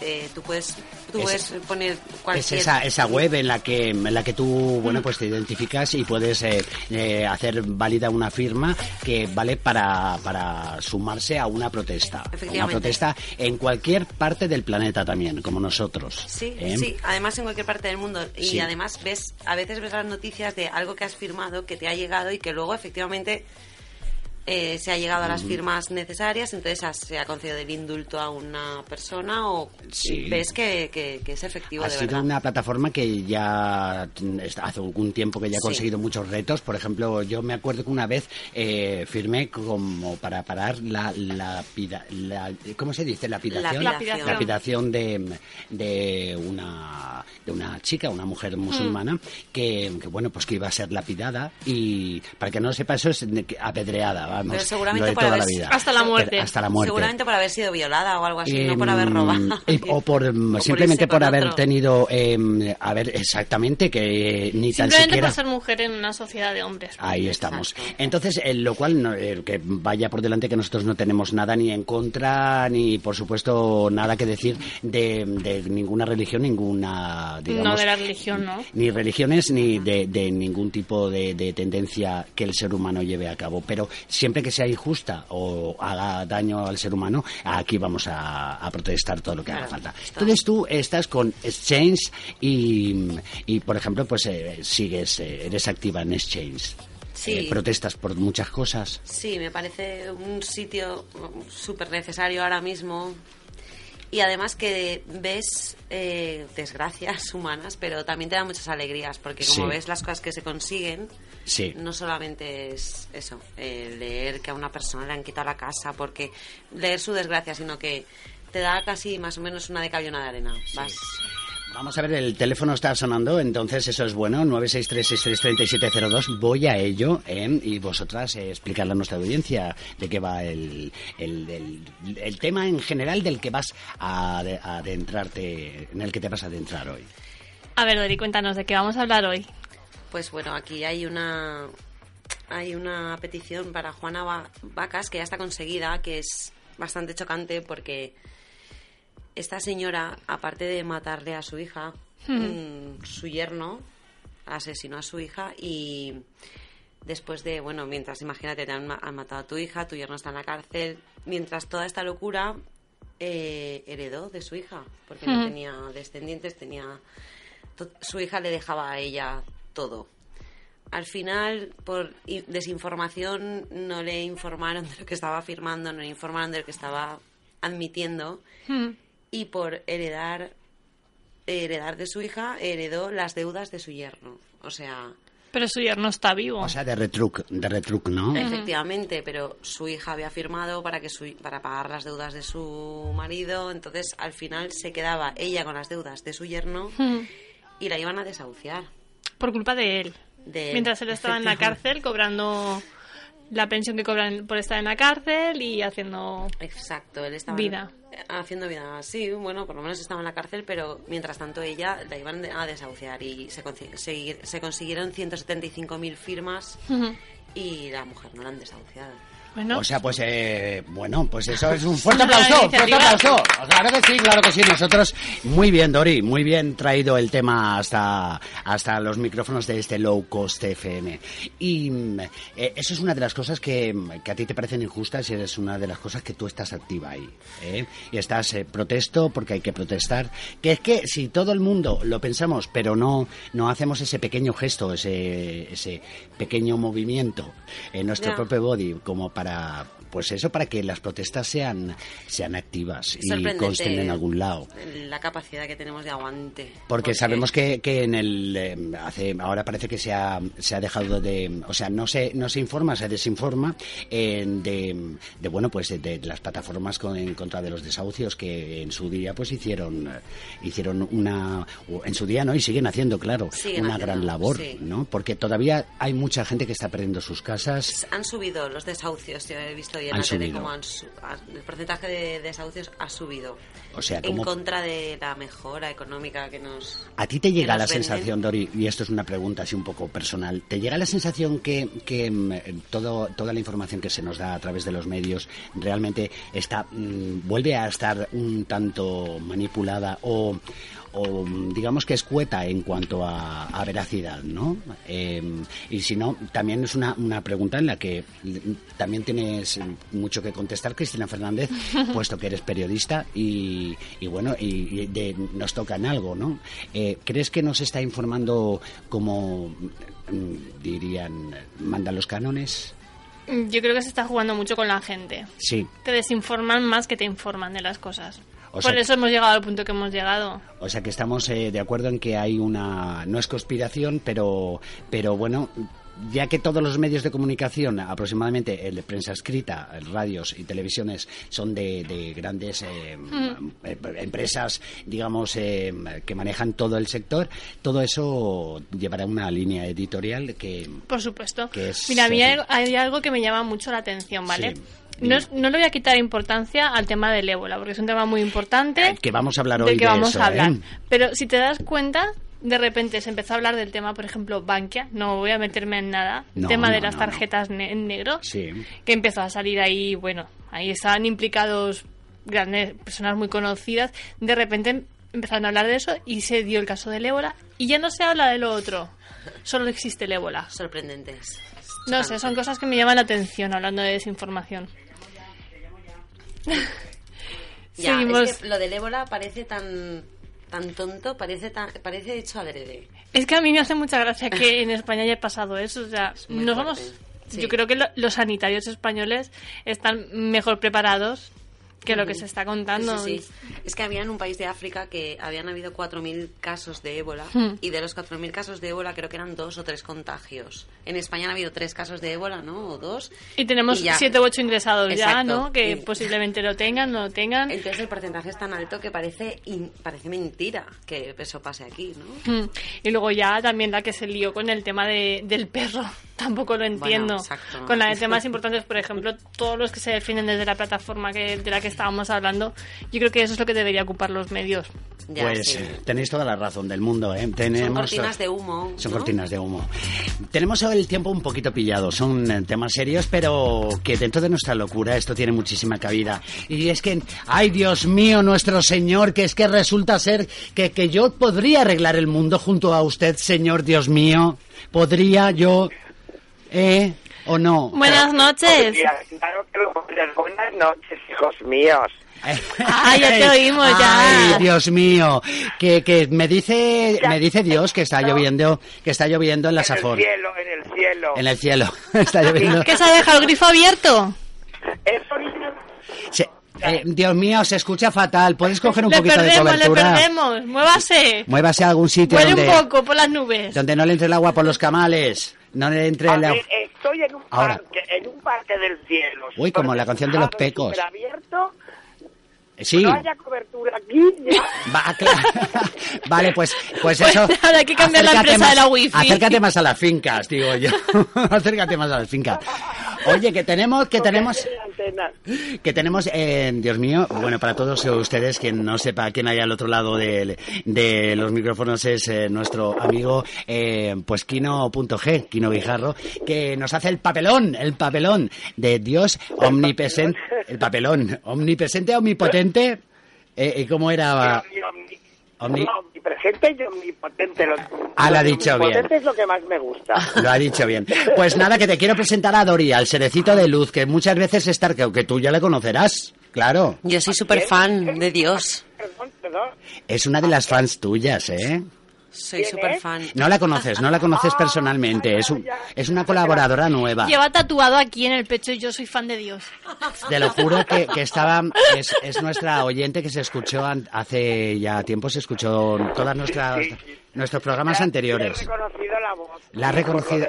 Eh, tú puedes, tú Es- puedes poner Es cualquier... esa, esa web en la que en la que tú bueno pues te identificas y puedes eh, eh, hacer válida una firma que vale para, para sumarse a una protesta. Una protesta en cualquier parte del planeta también, como nosotros. Sí, ¿eh? sí, además en cualquier parte del mundo. Y Sí. además ves, a veces ves las noticias de algo que has firmado, que te ha llegado y que luego efectivamente eh, se ha llegado a las firmas necesarias, entonces se ha concedido el indulto a una persona o Sí. ves que, que- que es efectivo Ha de sido verdad. una plataforma que ya mm, hace algún tiempo que ya ha Sí. conseguido muchos retos. Por ejemplo, yo me acuerdo que una vez eh, firmé como para parar la, lapida- la- ¿cómo se dice? Lapidación. Lapidación. Lapidación de, de una de una chica, una mujer musulmana que, que, bueno pues que iba a ser lapidada y para que no lo sepa eso es apedreada, vamos. Pero seguramente por toda haber- la vida. Hasta la muerte. Pero Hasta la muerte. Seguramente por haber sido violada o algo así, no por haber Em, robado. eh, o por O simplemente por haber otro. tenido em, a ver exactamente que ni tan Simplemente siquiera por ser mujer en una sociedad de hombres. Ahí estamos. Exacto. Entonces, eh, lo cual, no- eh, que vaya por delante que nosotros no tenemos nada ni en contra, ni por supuesto nada que decir de, de ninguna religión, ninguna, digamos... no de la religión, ¿no? Ni religiones ni de, de ningún tipo de, de tendencia que el ser humano lleve a cabo. Pero siempre que sea injusta o haga daño al ser humano, aquí vamos a, a protestar todo lo que haga falta. está. Entonces tú estás con Exchange y, y por ejemplo, pues eh, sigues, eh, eres activa en Exchange. Sí. Eh, protestas por muchas cosas. Sí, me parece un sitio súper necesario ahora mismo. Y además que ves eh, desgracias humanas, pero también te da muchas alegrías, porque como Sí. ves las cosas que se consiguen, Sí. no solamente es eso, eh, leer que a una persona le han quitado la casa, porque leer su desgracia, sino que te da casi más o menos una de cal y una de arena. Vas. Vamos a ver, el teléfono está sonando, entonces eso es bueno, 963-633702. Voy a ello, ¿eh? y vosotras eh, explicarle a nuestra audiencia de qué va el, el, el- el tema en general del que vas a adentrarte, en el que te vas a adentrar hoy. A ver, Dori, cuéntanos de qué vamos a hablar hoy. Pues bueno, aquí hay una hay una petición para Juana Va- Vacas que ya está conseguida, que es bastante chocante porque esta señora, aparte de matarle a su hija, mm, su yerno asesinó a su hija y después de, bueno, mientras, imagínate, te han, ma- han matado a tu hija, tu yerno está en la cárcel, mientras toda esta locura eh, heredó de su hija, porque no Ujú. tenía descendientes, tenía... Su hija le dejaba a ella todo. Al final, por desinformación, no le informaron de lo que estaba firmando, no le informaron de lo que estaba admitiendo Mm. y por heredar heredar de su hija heredó las deudas de su yerno. O sea, Pero su yerno está vivo. O sea, de retruc, de retruc, ¿no? efectivamente, pero su hija había firmado para que su, para pagar las deudas de su marido, entonces al final se quedaba ella con las deudas de su yerno Mm. y la iban a desahuciar. Por culpa de él. De él, Mientras él estaba en la cárcel cobrando la pensión que cobran por estar en la cárcel y haciendo Exacto, él estaba vida. haciendo vida. Sí, bueno, por lo menos estaba en la cárcel, pero mientras tanto ella la iban a desahuciar y se, se, se consiguieron 175.000 firmas Ujú. y la mujer no la han desahuciado. Bueno, O sea, pues eh, bueno, pues eso es un fuerte aplauso, fuerte aplauso. Claro que sí, claro que sí. Nosotros, muy bien, Dori, muy bien traído el tema hasta, hasta los micrófonos de este Low Cost FM. Y mm, eh, eso es una de las cosas que, que a ti te parecen injustas y es una de las cosas que tú estás activa ahí. ¿eh? Y estás, eh, protesto porque hay que protestar. Que es que si todo el mundo lo pensamos, pero no, no hacemos ese pequeño gesto, ese, ese pequeño movimiento en nuestro propio body como para pues eso para que las protestas sean sean activas y consten en algún lado La capacidad que tenemos de aguante. porque sabemos que, que en el eh, hace ahora parece que se ha, se ha dejado de o sea no se no se informa se desinforma eh, de, de bueno pues de, de las plataformas con- en contra de los desahucios que en su día pues hicieron eh, hicieron una en su día no y siguen haciendo claro Siguen una haciendo, gran labor sí. no porque todavía hay mucha gente que está perdiendo sus casas Han subido los desahucios, yo he visto en Han la tele subido. cómo han el porcentaje de desahucios ha subido. O sea, en ¿cómo- contra de la mejora económica que nos... ¿A ti te llega la venden. sensación, Dori, y esto es una pregunta así un poco personal, ¿te llega la sensación que, que mm, todo, toda la información que se nos da a través de los medios realmente está mm, vuelve a estar un tanto manipulada o, o, digamos que escueta en cuanto a, a veracidad, ¿no? Eh, y si no, también es una, una pregunta en la que también tienes mucho que contestar, Cristina Fernández, puesto que eres periodista y, y bueno, y, y de- nos toca en algo, ¿no? Eh, ¿Crees que nos está informando como mm, dirían, mandan los cánones? yo creo que se está jugando mucho con la gente. Sí. Te desinforman más que te informan de las cosas. O sea Por eso hemos llegado al punto que hemos llegado. O sea que estamos eh, de acuerdo en que hay una no es conspiración, pero pero bueno, ya que todos los medios de comunicación, aproximadamente el de prensa escrita, radios y televisiones, son de, de grandes eh, Mm. eh, empresas, digamos, eh, que manejan todo el sector, todo eso llevará una línea editorial que Por supuesto. Que es Mira, a mí hay algo que me llama mucho la atención, ¿vale? Sí, No, no le voy a quitar importancia al tema del ébola, porque es un tema muy importante que vamos a hablar del hoy que de vamos eso, a hablar. ¿eh? Pero si te das cuenta, de repente se empezó a hablar del tema, por ejemplo, Bankia, no voy a meterme en nada, el No, tema de las tarjetas ne- en negro, Sí. que empezó a salir ahí, bueno, ahí estaban implicados grandes personas muy conocidas, de repente empezaron a hablar de eso y se dio el caso del ébola y ya no se habla de lo otro, solo existe el ébola. Sorprendentes. No sé, son cosas que me llaman la atención hablando de desinformación. Ya, Seguimos. es que lo del ébola parece tan tan tonto, parece tan, parece hecho adrede. Es que a mí me hace mucha gracia que en España haya pasado eso. O sea, muy no somos. sí. Yo creo que lo- los sanitarios españoles están mejor preparados que lo que se está contando. Sí, sí, sí. Es que había en un país de África que habían habido 4.000 casos de ébola Hmm. y de los 4.000 casos de ébola creo que eran dos o tres contagios. En España han habido tres casos de ébola, ¿no? O dos. Y tenemos Y ya. siete u ocho ingresados ya, Exacto. ¿no? Que Y- posiblemente lo tengan, no lo tengan. Entonces el porcentaje es tan alto que parece in- parece mentira que eso pase aquí, ¿no? Mm. Y luego ya también la que se lió con el tema de, del perro. Tampoco lo entiendo. exacto. Con la de temas importantes, por ejemplo, todos los que se definen desde la plataforma que, de la que estábamos hablando, yo creo que eso es lo que debería ocupar los medios. pues eh, tenéis toda la razón del mundo, ¿eh? Tenemos, Son cortinas de humo. Son ¿no? cortinas de humo. Tenemos el tiempo un poquito pillado, son eh, temas serios, pero que dentro de nuestra locura esto tiene muchísima cabida. Y es que, ay Dios mío, nuestro Señor, que es que resulta ser que, que yo podría arreglar el mundo junto a usted, Señor Dios mío. Podría yo... ¿Eh? ¿O no? Buenas noches. Claro que lo podrías. Buenas noches, hijos míos. Ah, ya te oímos, ya. Ay, Dios mío, que, que me dice me dice Dios que está lloviendo, que está lloviendo en la En el Safor. cielo, en el cielo. En el cielo. Está lloviendo. ¿Qué se ha dejado el grifo abierto? Eso eh, Dios mío, se escucha fatal. ¿Puedes coger un Le poquito de perdemos, le cobertura? perdemos. Muévase. Muévase a algún sitio Huele donde, un poco por las nubes. donde no le entre el agua por los camales. No le entre a el agua. ver, estoy en un Ahora. parque, en un parque del cielo. Uy, como la canción de los pecos. abierto, Sí. no haya cobertura aquí. Va, claro. Vale, pues, pues Pues eso. hay que cambiar la empresa más- de la wifi. Acércate más a las fincas, digo yo. acércate más a las fincas. Oye, que tenemos, que tenemos, Que tenemos, eh, Dios mío, bueno, para todos ustedes, quien no sepa quién hay al otro lado de, de los micrófonos es eh, nuestro amigo, eh, pues Kino.g, Kino Guijarro, que nos hace el papelón, el papelón de Dios omnipresente, el papelón, omnipresente, omnipotente, eh, ¿cómo era? Omni- Omni- no, omnipresente y omnipotente. Lo, Ah, lo ha lo dicho omnipotente bien. es lo que más me gusta. Lo ha dicho bien. Pues nada, que te quiero presentar a Dori, al cerecito de luz, que muchas veces es Starkeo, que tú ya le conocerás. Claro. Yo soy súper fan de Dios. Perdón, perdón. Es una de las fans tuyas, ¿eh? Soy ¿Quién súper fan. No la conoces, no la conoces personalmente. Es, un- es una colaboradora nueva. Lleva tatuado aquí en el pecho yo soy fan de Dios. Te lo juro que, que estaba. Es, es nuestra oyente que se escuchó hace ya tiempo, se escuchó todas nuestras nuestros programas He anteriores. reconocido la voz. La ha reconocido.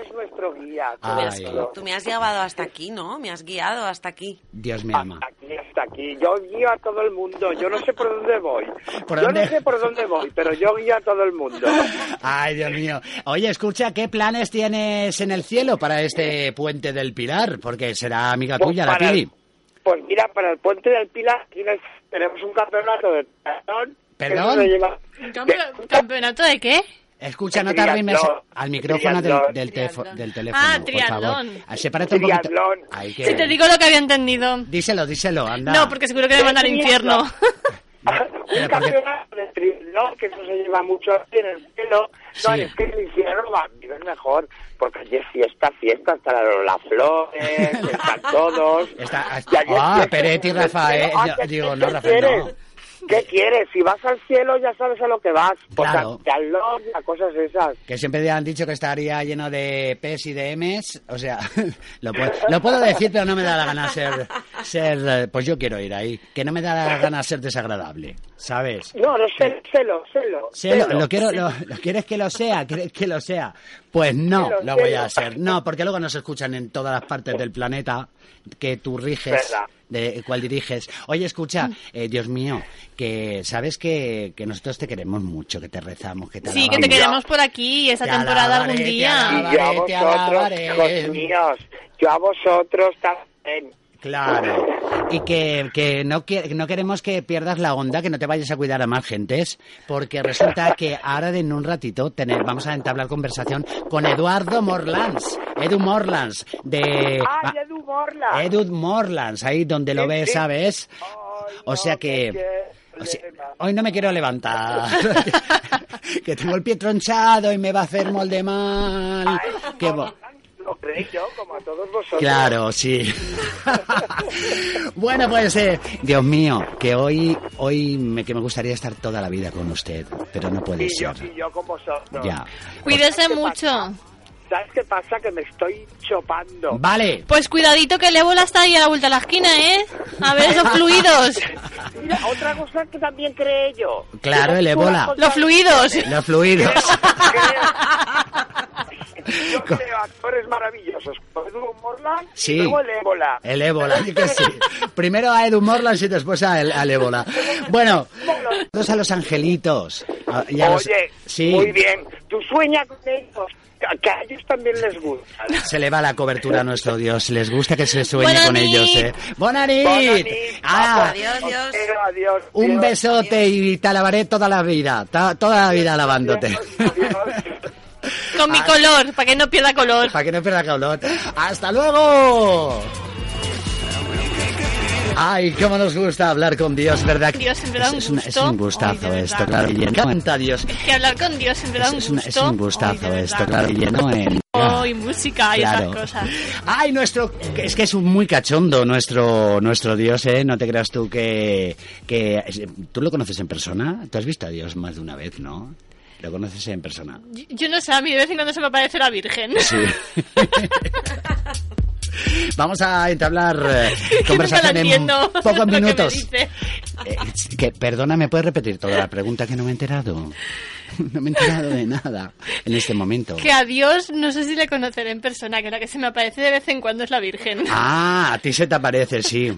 Es nuestro guía. Ay. Tú me has llevado hasta aquí, ¿no? Me has guiado hasta aquí. Dios me ama. Aquí hasta aquí. Yo guío a todo el mundo. Yo no sé por dónde voy. ¿Por yo dónde? no sé por dónde voy, pero yo guío a todo el mundo. Ay, Dios mío. Oye, escucha, ¿qué planes tienes en el cielo para este puente del Pilar? Porque será amiga Pues tuya, la Pili. Pues mira, para el puente del Pilar nos- tenemos un campeonato de ¿Perdón? se lleva- ¿Campe- ¿Campeonato de qué? Escucha, no arrimes al micrófono del, triatlón. del, tefo- del teléfono, Ah, triatlón. Ah, Sepárate un poquito. Triatlón. Ay, que- Si te digo lo que había entendido. Díselo, díselo, anda. No, porque seguro que me mandan al infierno. un Pero porque- campeonato de triatlón, que eso se lleva mucho aquí en el cielo. No, Sí. es que el infierno va a vivir mejor, porque allí es fiesta, fiesta, hasta las flores, están todos. Está- es ah, fiesta Peretti. Ah, Yo- ¿qué- digo, no, Rafael, no. ¿Qué quieres? Si vas al cielo ya sabes a lo que vas. Claro. a triatlón y a cosas esas. Que siempre han dicho que estaría lleno de P's y de M's. O sea, lo puedo, lo puedo decir, pero no me da la gana ser, ser. Pues yo quiero ir ahí. Que no me da la gana ser desagradable. ¿Sabes? No, no, sé. Sí, lo, celo. lo quiero, lo, lo- ¿Quieres que lo sea? ¿Quieres que lo sea? Pues no, lo voy a hacer. No, porque luego nos escuchan en todas las partes del planeta que tú riges, de cuál diriges. Oye, escucha, eh, Dios mío, que sabes que, que nosotros te queremos mucho, que te rezamos, que te Sí, que te queremos por aquí esa Te temporada alabaré, algún te día. alabaré. Y yo a te vosotros, hijos míos, yo a vosotros también. Claro. Y que, que no, que no queremos que pierdas la onda, que no te vayas a cuidar a más gentes, porque resulta que ahora en un ratito tener, vamos a entablar conversación con Eduardo Morlands, Edu Morlands, de... ¡Ay, Edu Morla! Edu Morlands, ahí donde lo ves. ¿sabes? O sea que... que- o sea, hoy no me quiero levantar. que tengo el pie tronchado y me va a hacer molde mal. Que Lo creí yo, como a todos vosotros. Claro, sí. bueno, pues, eh, Dios mío, que hoy, hoy me, que me gustaría estar toda la vida con usted, pero no puede Y yo, ser. y yo con vosotros. Ya. Cuídese ¿Qué mucho. ¿Sabes qué pasa? Que me estoy chopando. Vale. Pues cuidadito que el ébola está ahí a la vuelta de la esquina, ¿eh? A ver esos fluidos. Mira, otra cosa que también creé yo. Claro, el ébola. Los fluidos. Los fluidos. Yo creo actores maravillosos. Edu Morland Sí. y luego el ébola. El ébola, di que sí. Primero a Edu Morlands y después a el- al ébola. Bueno, todos a los angelitos. Ah, y a los- Oye, sí, muy bien. Tú sueñas con ellos. que- a ellos también les gusta. se le va la cobertura a nuestro Dios. Les gusta que se sueñe con nit. ellos, ¿eh? ¡Buena nit! Bona nit. Ah, Adiós, Dios. Pero adiós. un Dios. besote y te alabaré toda la vida. toda la vida alabándote. Adiós. Con mi color, para que no pierda color. Para que no pierda calor. ¡Hasta luego! Ay, cómo nos gusta hablar con Dios, ¿verdad? Dios siempre da es, un es un, es gusto. un gustazo Ay, esto, claro. Y encanta Dios. Es que hablar con Dios siempre da Es, un es gusto. es un gustazo Ay, esto, claro. Y lleno en... y música y Claro. esas cosas. Ay, nuestro... Es que es un muy cachondo nuestro nuestro Dios, ¿eh? No te creas tú que, que... ¿Tú lo conoces en persona? ¿Tú has visto a Dios más de una vez, no? ¿Lo conoces en persona? Yo- Yo no sé, a mí de vez en cuando se me aparece la Virgen. Sí. Vamos a entablar eh, conversación en pocos que minutos. Eh, que, perdona, ¿me puedes repetir toda la pregunta que no me he enterado? No me he enterado de nada en este momento. Que a Dios no sé si le conoceré en persona, que la que se me aparece de vez en cuando es la Virgen. Ah, a ti se te aparece, sí.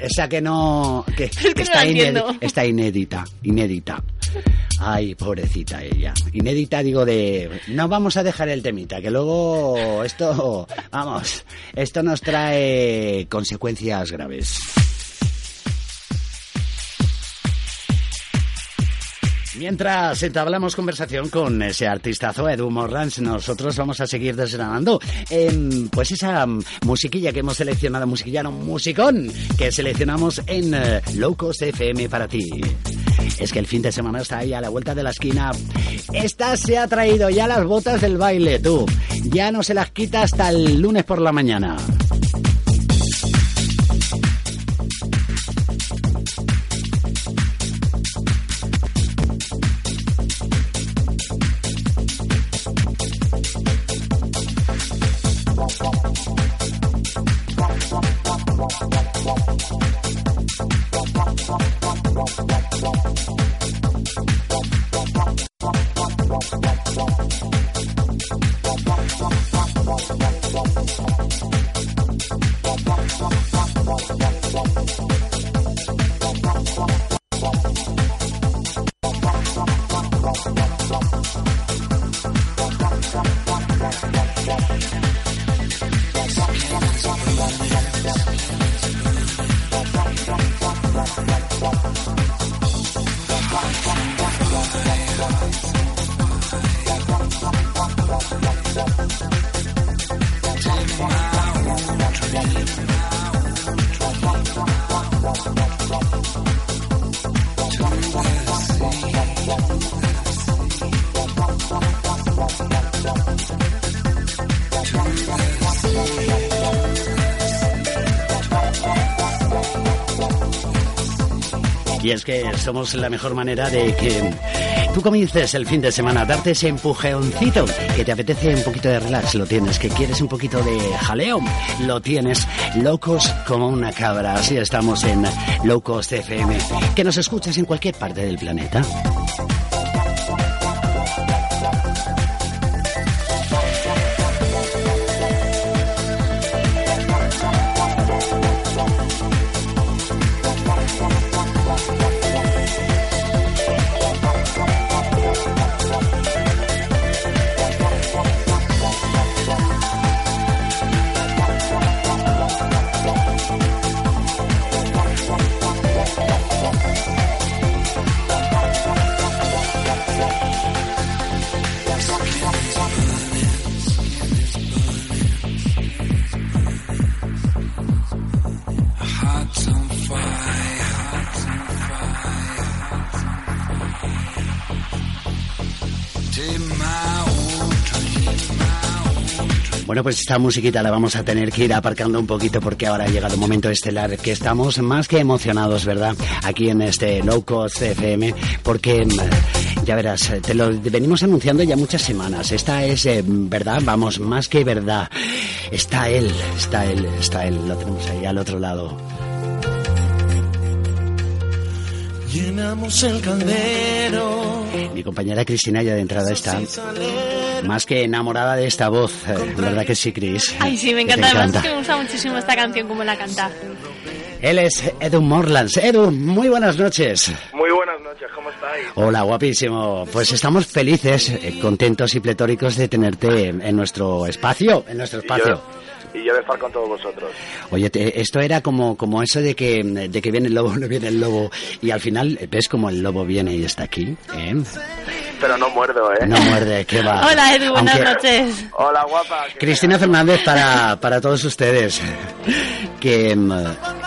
Esa que no... Que, que no está, inédi- está inédita, inédita. Ay, pobrecita ella. Inédita digo de... No vamos a dejar el temita, que luego esto... Vamos, esto nos trae consecuencias graves. Mientras entablamos conversación con ese artistazo Edu Morlans, nosotros vamos a seguir desgranando em, pues esa musiquilla que hemos seleccionado, musiquilla no, musicón que seleccionamos en eh, Low Cost FM para ti. Es que el fin de semana está ahí a la vuelta de la esquina. Esta se ha traído ya las botas del baile, tú. Ya no se las quita hasta el lunes por la mañana. Es que somos la mejor manera de que tú comiences el fin de semana darte ese empujoncito, que te apetece un poquito de relax, lo tienes, que quieres un poquito de jaleo, lo tienes, locos como una cabra. Así estamos en Low Cost FM, que nos escuchas en cualquier parte del planeta. Pues esta musiquita la vamos a tener que ir aparcando un poquito porque ahora ha llegado el momento estelar que estamos más que emocionados, ¿verdad? Aquí en este Low Cost FM, porque mm, ya verás, te lo venimos anunciando ya muchas semanas. Esta es eh, verdad, vamos, más que verdad. Está él, está él, está él, lo tenemos ahí al otro lado. Llenamos el caldero. Mi compañera Cristina ya de entrada está más que enamorada de esta voz, eh, ¿verdad que sí, Cris? Ay, sí, me encanta. Además, encanta. es que me gusta muchísimo esta canción como la canta. Él es Edu Morlands. Edu, muy buenas noches. Muy buenas noches, ¿cómo estáis? Hola, guapísimo. Pues estamos felices, eh, contentos y pletóricos de tenerte en nuestro espacio, en nuestro Y espacio. yo, y yo de estar con todos vosotros. Oye, te- esto era como, como eso de que, de que viene el lobo, no viene el lobo, y al final ves como el lobo viene y está aquí, ¿eh? Pero no muerdo, ¿eh? No muerde, ¿qué va? Hola, Edu, buenas Aunque- noches. Hola, guapa. Cristina Fernández para, para todos ustedes, que mm,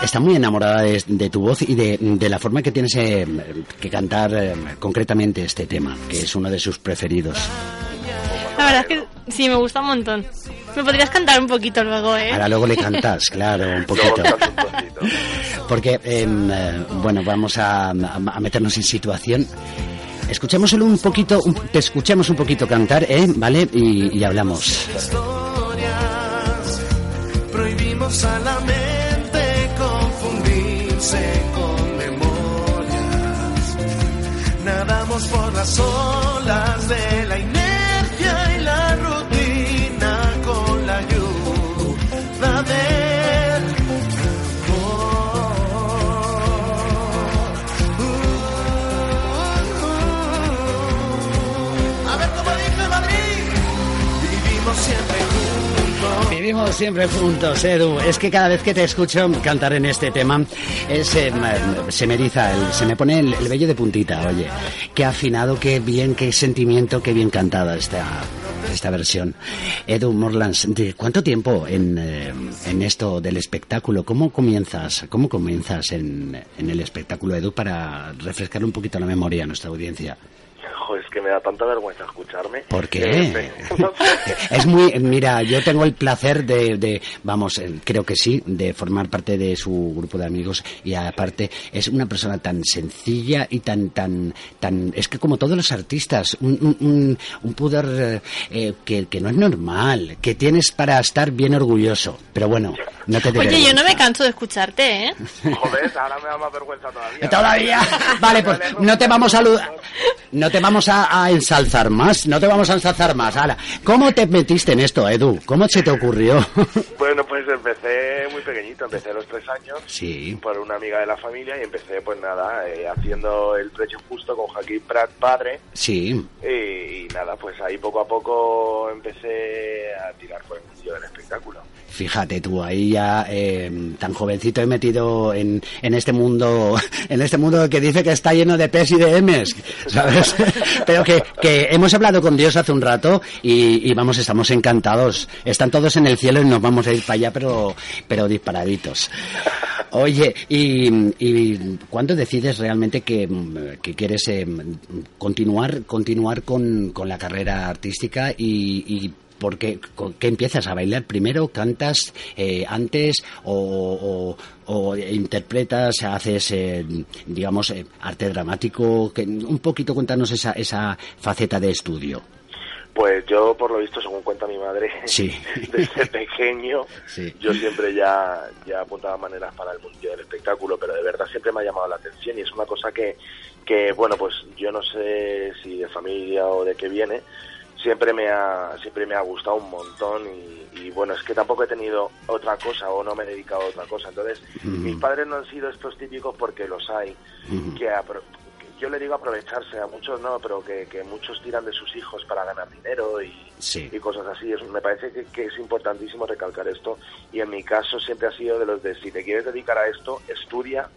está muy enamorada de, de tu voz y de, de la forma que tienes eh, que cantar eh, concretamente este tema, que es uno de sus preferidos. La verdad es que sí, me gusta un montón. Me podrías cantar un poquito luego, ¿eh? Ahora luego le cantas, claro, un poquito. Porque, em, eh, bueno, vamos a, a meternos en situación. Escuchémoslo un poquito, un- te escuchemos un poquito cantar, ¿eh? ¿Vale? Y, y hablamos. Prohibimos a la mente confundirse con memorias. Nadamos por las olas de Vivimos siempre juntos, Edu. Es que cada vez que te escucho cantar en este tema, es, eh, se me eriza, se me pone el, el vello de puntita, oye. Qué afinado, qué bien, qué sentimiento, qué bien cantada esta, esta versión. Edu Morlands, ¿de cuánto tiempo en, eh, en esto del espectáculo? ¿Cómo comienzas? ¿Cómo comienzas en, en el espectáculo, Edu, para refrescar un poquito la memoria a nuestra audiencia? Joder, es que me da tanta vergüenza escucharme. ¿Por qué? Eh, no sé. Es muy, mira, yo tengo el placer de, de, vamos, eh, creo que sí, de formar parte de su grupo de amigos y aparte es una persona tan sencilla y tan, tan, tan, es que como todos los artistas, un, un, un- pudor eh, eh, que, que no es normal, que tienes para estar bien orgulloso, pero bueno, no te Oye, yo no me canso de escucharte, ¿eh? Joder, ahora me da más vergüenza todavía. Todavía. Vale, pues no te vamos a alu- no te vamos a, a ensalzar más, no te vamos a ensalzar más. Hala. ¿Cómo te metiste en esto, Edu? ¿Cómo se te ocurrió? Bueno, pues empecé muy pequeñito, empecé a los tres años Sí. por una amiga de la familia y empecé pues nada, eh, haciendo el precio justo con Joaquín Prat padre Sí. y, y nada, pues ahí poco a poco empecé a tirar por el del espectáculo. Fíjate tú, ahí ya eh, tan jovencito he metido en, en este mundo, en este mundo que dice que está lleno de P's y de M's, ¿sabes? Pero que, que hemos hablado con Dios hace un rato y, y vamos, estamos encantados. Están todos en el cielo y nos vamos a ir para allá, pero, pero disparaditos. Oye, y, y ¿cuándo decides realmente que, que quieres eh, continuar, continuar con, con la carrera artística y, y por qué, empiezas a bailar primero? ¿Cantas eh, antes o, o- o interpretas, haces, eh, digamos, eh, arte dramático? Que, un poquito cuéntanos esa, esa faceta de estudio. Pues yo, por lo visto, según cuenta mi madre, Sí. desde pequeño, Sí. yo siempre ya, ya apuntaba maneras para el mundo del espectáculo, pero de verdad siempre me ha llamado la atención y es una cosa que, que bueno, pues yo no sé si de familia o de qué viene, siempre me ha, siempre me ha gustado un montón y, y, bueno, es que tampoco he tenido otra cosa o no me he dedicado a otra cosa. Entonces, mis padres no han sido estos típicos porque los hay, que, apro- que yo le digo aprovecharse, a muchos no, pero que, que muchos tiran de sus hijos para ganar dinero y, Sí. y cosas así. Es- me parece que, que es importantísimo recalcar esto y en mi caso siempre ha sido de los de si te quieres dedicar a esto, estudia.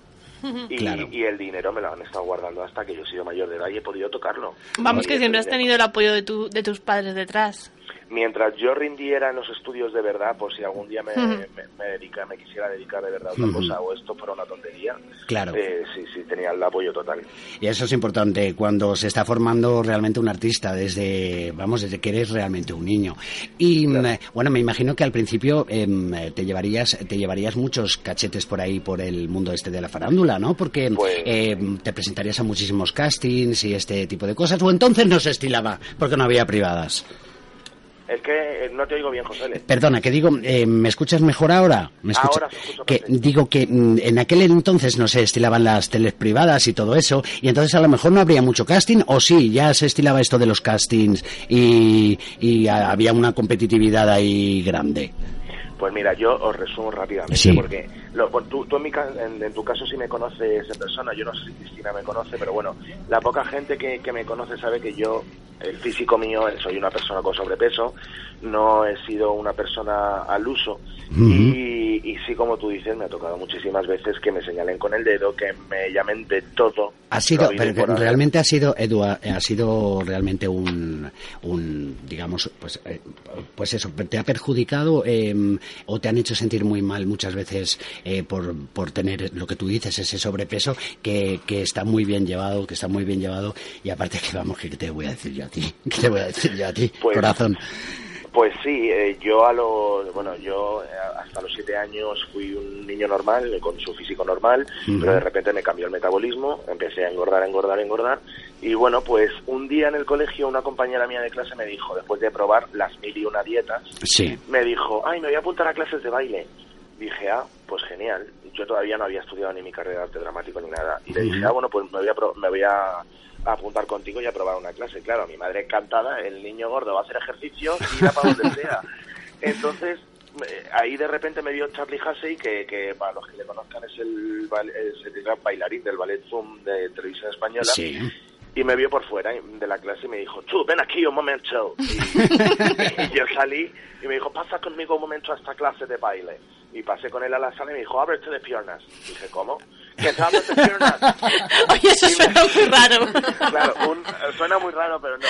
Y, Claro. y el dinero me lo han estado guardando hasta que yo he sido mayor de edad y he podido tocarlo. Vamos, Y que siempre has tenido el apoyo de, tu, de tus padres detrás. Mientras yo rindiera en los estudios de verdad, por si algún día me, me, me dedica, me quisiera dedicar de verdad a otra cosa o esto fuera una tontería, Claro. eh, sí, sí, tenía el apoyo total. Y eso es importante cuando se está formando realmente un artista desde, vamos, desde que eres realmente un niño. Y mm, bueno, me imagino que al principio em, te llevarías, te llevarías muchos cachetes por ahí por el mundo este de la farándula, ¿no? Porque Pues em, te presentarías a muchísimos castings y este tipo de cosas. O entonces no se estilaba porque no había privadas. Es que eh, no te oigo bien, José. Le. Perdona, que digo, eh, ¿me escuchas mejor ahora? ¿Me escucha- Ahora escucho que digo que mm, en aquel entonces no se estilaban las teles privadas y todo eso, y entonces a lo mejor no habría mucho casting, o sí, ya se estilaba esto de los castings y, y a- había una competitividad ahí grande. Pues mira, yo os resumo rápidamente, Sí. porque lo- bueno, tú, tú en, mi en- en tu caso sí me conoces en persona, yo no sé si Cristina me conoce, pero bueno, la poca gente que, que me conoce sabe que yo, el físico mío, soy una persona con sobrepeso, no he sido una persona al uso, y, y sí, como tú dices, me ha tocado muchísimas veces que me señalen con el dedo, que me llamen de todo. Ha sido, pero que realmente ha sido, Edu, ha, ha sido realmente un, un digamos, pues, eh, pues eso, te ha perjudicado eh, o te han hecho sentir muy mal muchas veces eh, por, por tener lo que tú dices, ese sobrepeso que, que está muy bien llevado, que está muy bien llevado y aparte que vamos, que te voy a decir yo a ti, que te voy a decir yo a ti, Pues- corazón. Pues sí, eh, yo a los, bueno, yo eh, hasta los siete años fui un niño normal, eh, con su físico normal, pero de repente me cambió el metabolismo, empecé a engordar, engordar, engordar, y bueno, pues un día en el colegio una compañera mía de clase me dijo, después de probar las mil y una dietas, Sí. me dijo, ay, me voy a apuntar a clases de baile. Dije, ah, pues genial. Yo todavía no había estudiado ni mi carrera de arte dramático ni nada. Y le dije, ah, bueno, pues me voy a, pro- me voy a apuntar contigo y a probar una clase. Claro, mi madre encantada, el niño gordo va a hacer ejercicio y irá para donde sea. Entonces, ahí de repente me vio Charlie Hussey, que, que para los que le conozcan es el, es el gran bailarín del Ballet Zoom de televisión española. Sí. Y me vio por fuera de la clase y me dijo, tú, ven aquí un momento. Y, y yo salí y me dijo, pasa conmigo un momento a esta clase de baile. Y pasé con él a la sala y me dijo, ábrete de piernas. Dije, ¿cómo? Que de piernas. Oye, eso suena muy raro. Claro, un- suena muy raro, pero no.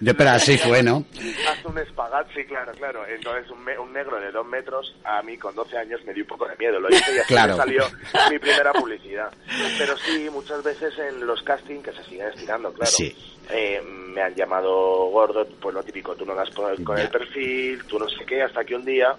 De, pero así fue, ¿no? Hace un espagat, sí, claro, claro. Entonces, un, me- un negro de dos metros, a mí con 12 años me dio un poco de miedo. Lo hice y así Claro. me salió mi primera publicidad. Pero sí, muchas veces en los castings, que se siguen estirando, claro. Sí. eh, me han llamado gordo, pues lo típico, tú no das con con el perfil, tú no sé qué, hasta que un día,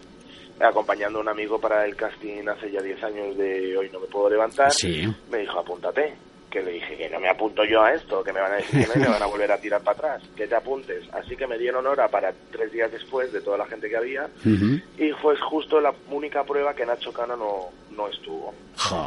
acompañando a un amigo para el casting hace ya 10 años de hoy no me puedo levantar, Sí. me dijo, apúntate. Que le dije que no me apunto yo a esto, que me van a decir que no y me van a volver a tirar para atrás, que te apuntes. Así que me dieron hora para tres días después de toda la gente que había y fue justo la única prueba que Nacho Cano no, no estuvo.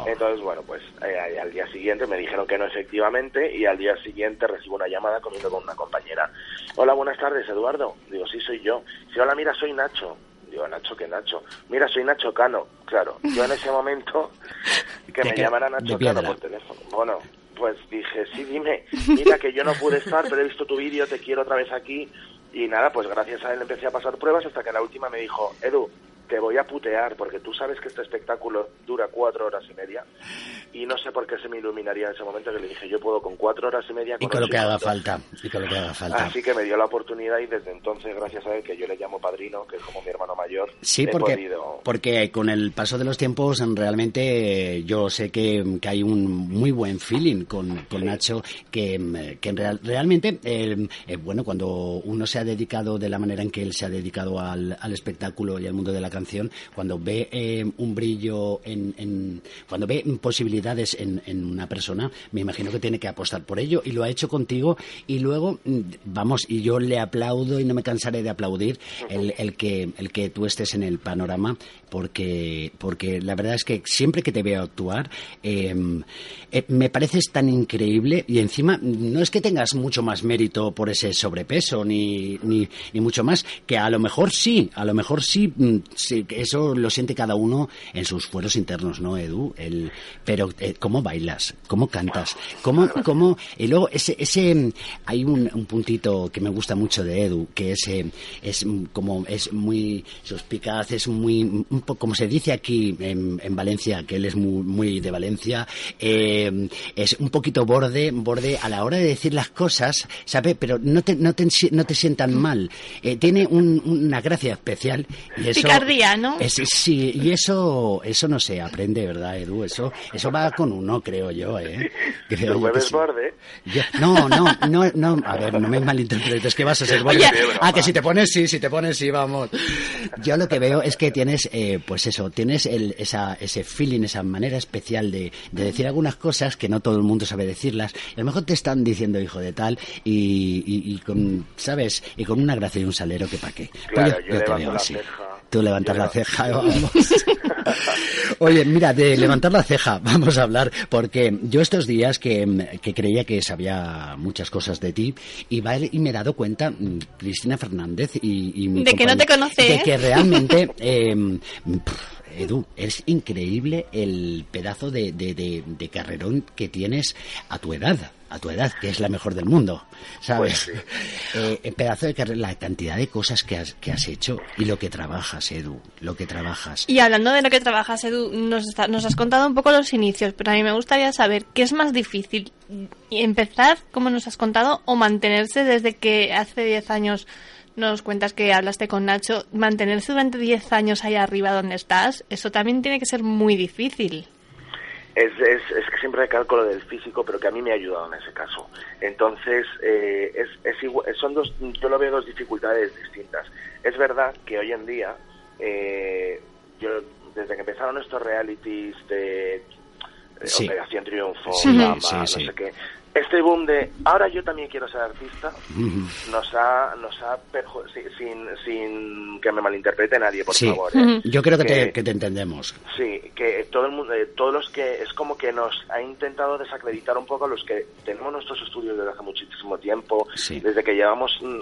Entonces, bueno, pues eh, al día siguiente me dijeron que no efectivamente y al día siguiente recibo una llamada comiendo con una compañera. Hola, buenas tardes, Eduardo. Digo, sí, soy yo. Sí, hola, mira, soy Nacho. Digo, Nacho, ¿qué Nacho? Mira, soy Nacho Cano. Claro, yo en ese momento que me llamara Nacho. Cano por teléfono. Bueno, pues dije, sí, dime, mira que yo no pude estar, pero he visto tu vídeo, te quiero otra vez aquí. Y nada, pues gracias a él empecé a pasar pruebas hasta que la última me dijo, Edu, te voy a putear porque tú sabes que este espectáculo dura cuatro horas y media y no sé por qué se me iluminaría en ese momento que le dije yo puedo con cuatro horas y media Y con lo que haga minutos". falta. Y con lo que haga falta. Así que me dio la oportunidad y desde entonces, gracias a él, que yo le llamo padrino, que es como mi hermano mayor, Sí, porque, podido... porque con el paso de los tiempos realmente yo sé que, que hay un muy buen feeling con, con Nacho, que, que real- realmente, eh, eh, bueno, cuando uno se ha dedicado de la manera en que él se ha dedicado al, al espectáculo y al mundo de la canción, cuando ve eh, un brillo, en, en- cuando ve posibilidades en, en una persona, me imagino que tiene que apostar por ello y lo ha hecho contigo y luego, mm, vamos, y yo le aplaudo y no me cansaré de aplaudir el, el que, el que tú estés en el panorama porque, porque la verdad es que siempre que te veo actuar eh, eh, me pareces tan increíble y encima no es que tengas mucho más mérito por ese sobrepeso ni, ni, ni mucho más, que a lo mejor sí, a lo mejor sí, mm, sí, eso lo siente cada uno en sus fueros internos, ¿no, Edu? El, pero eh, ¿cómo bailas? ¿Cómo cantas? ¿Cómo, cómo? Y luego ese, ese hay un, un puntito que me gusta mucho de Edu, que es, eh, es como, es muy suspicaz, es muy, como se dice aquí en, en Valencia, que él es muy, muy de Valencia, eh, es un poquito borde, borde a la hora de decir las cosas, ¿sabe? Pero no te, no te, no te sientan mal. Eh, tiene un- una gracia especial y eso... Picardía, ¿no? Es- sí, y eso, eso no se aprende, ¿verdad, Edu? Eso, eso va con uno, creo yo, ¿eh? Creo ¿Tú yo que bebes sí. borde? Yo- no, no, no, no, a ver, no me malinterpretes, que vas a ser borde. Oye. Ah, que si te pones sí, si te pones sí, vamos. Yo lo que veo es que tienes, eh, pues eso, tienes el, esa, ese feeling, esa manera especial de, de decir algunas cosas que no todo el mundo sabe decirlas. A lo mejor te están diciendo hijo de tal y, y, y con, ¿sabes? Y con una gracia y un salero que pa' qué. Claro, Pues yo te veo así. Tú levantas la ceja, vamos. Oye, mira, de levantar la ceja, vamos a hablar, porque yo estos días que, que creía que sabía muchas cosas de ti, y, va y me he dado cuenta, mm, Cristina Fernández y, y mi De que no te conoce, De ¿eh? que realmente, eh, pff, Edu, es increíble el pedazo de, de- de- de carrerón que tienes a tu edad. A tu edad, que es la mejor del mundo, ¿sabes? Eh, el pedazo de carrera, la cantidad de cosas que has, que has hecho y lo que trabajas, Edu, lo que trabajas. Y hablando de lo que trabajas, Edu, nos, está- nos has contado un poco los inicios, pero a mí me gustaría saber qué es más difícil, empezar, como nos has contado, o mantenerse desde que hace 10 años nos cuentas que hablaste con Nacho, mantenerse durante 10 años ahí arriba donde estás, eso también tiene que ser muy difícil. Es, es, es que siempre recalco lo del físico, pero que a mí me ha ayudado en ese caso. Entonces, eh, es, es igual- son dos, yo lo veo dos dificultades distintas. Es verdad que hoy en día, eh, yo desde que empezaron estos realities de eh, Sí. Operación Triunfo, Sí, sí, no sé qué, este boom de ahora yo también quiero ser artista, nos ha, nos ha sin, sin que me malinterprete nadie, por sí, favor. ¿eh? yo creo que te, Que- que te entendemos. Sí, que todo el mundo, eh, todos los que es como que nos ha intentado desacreditar un poco a los que tenemos nuestros estudios desde hace muchísimo tiempo, Sí. desde que llevamos mm,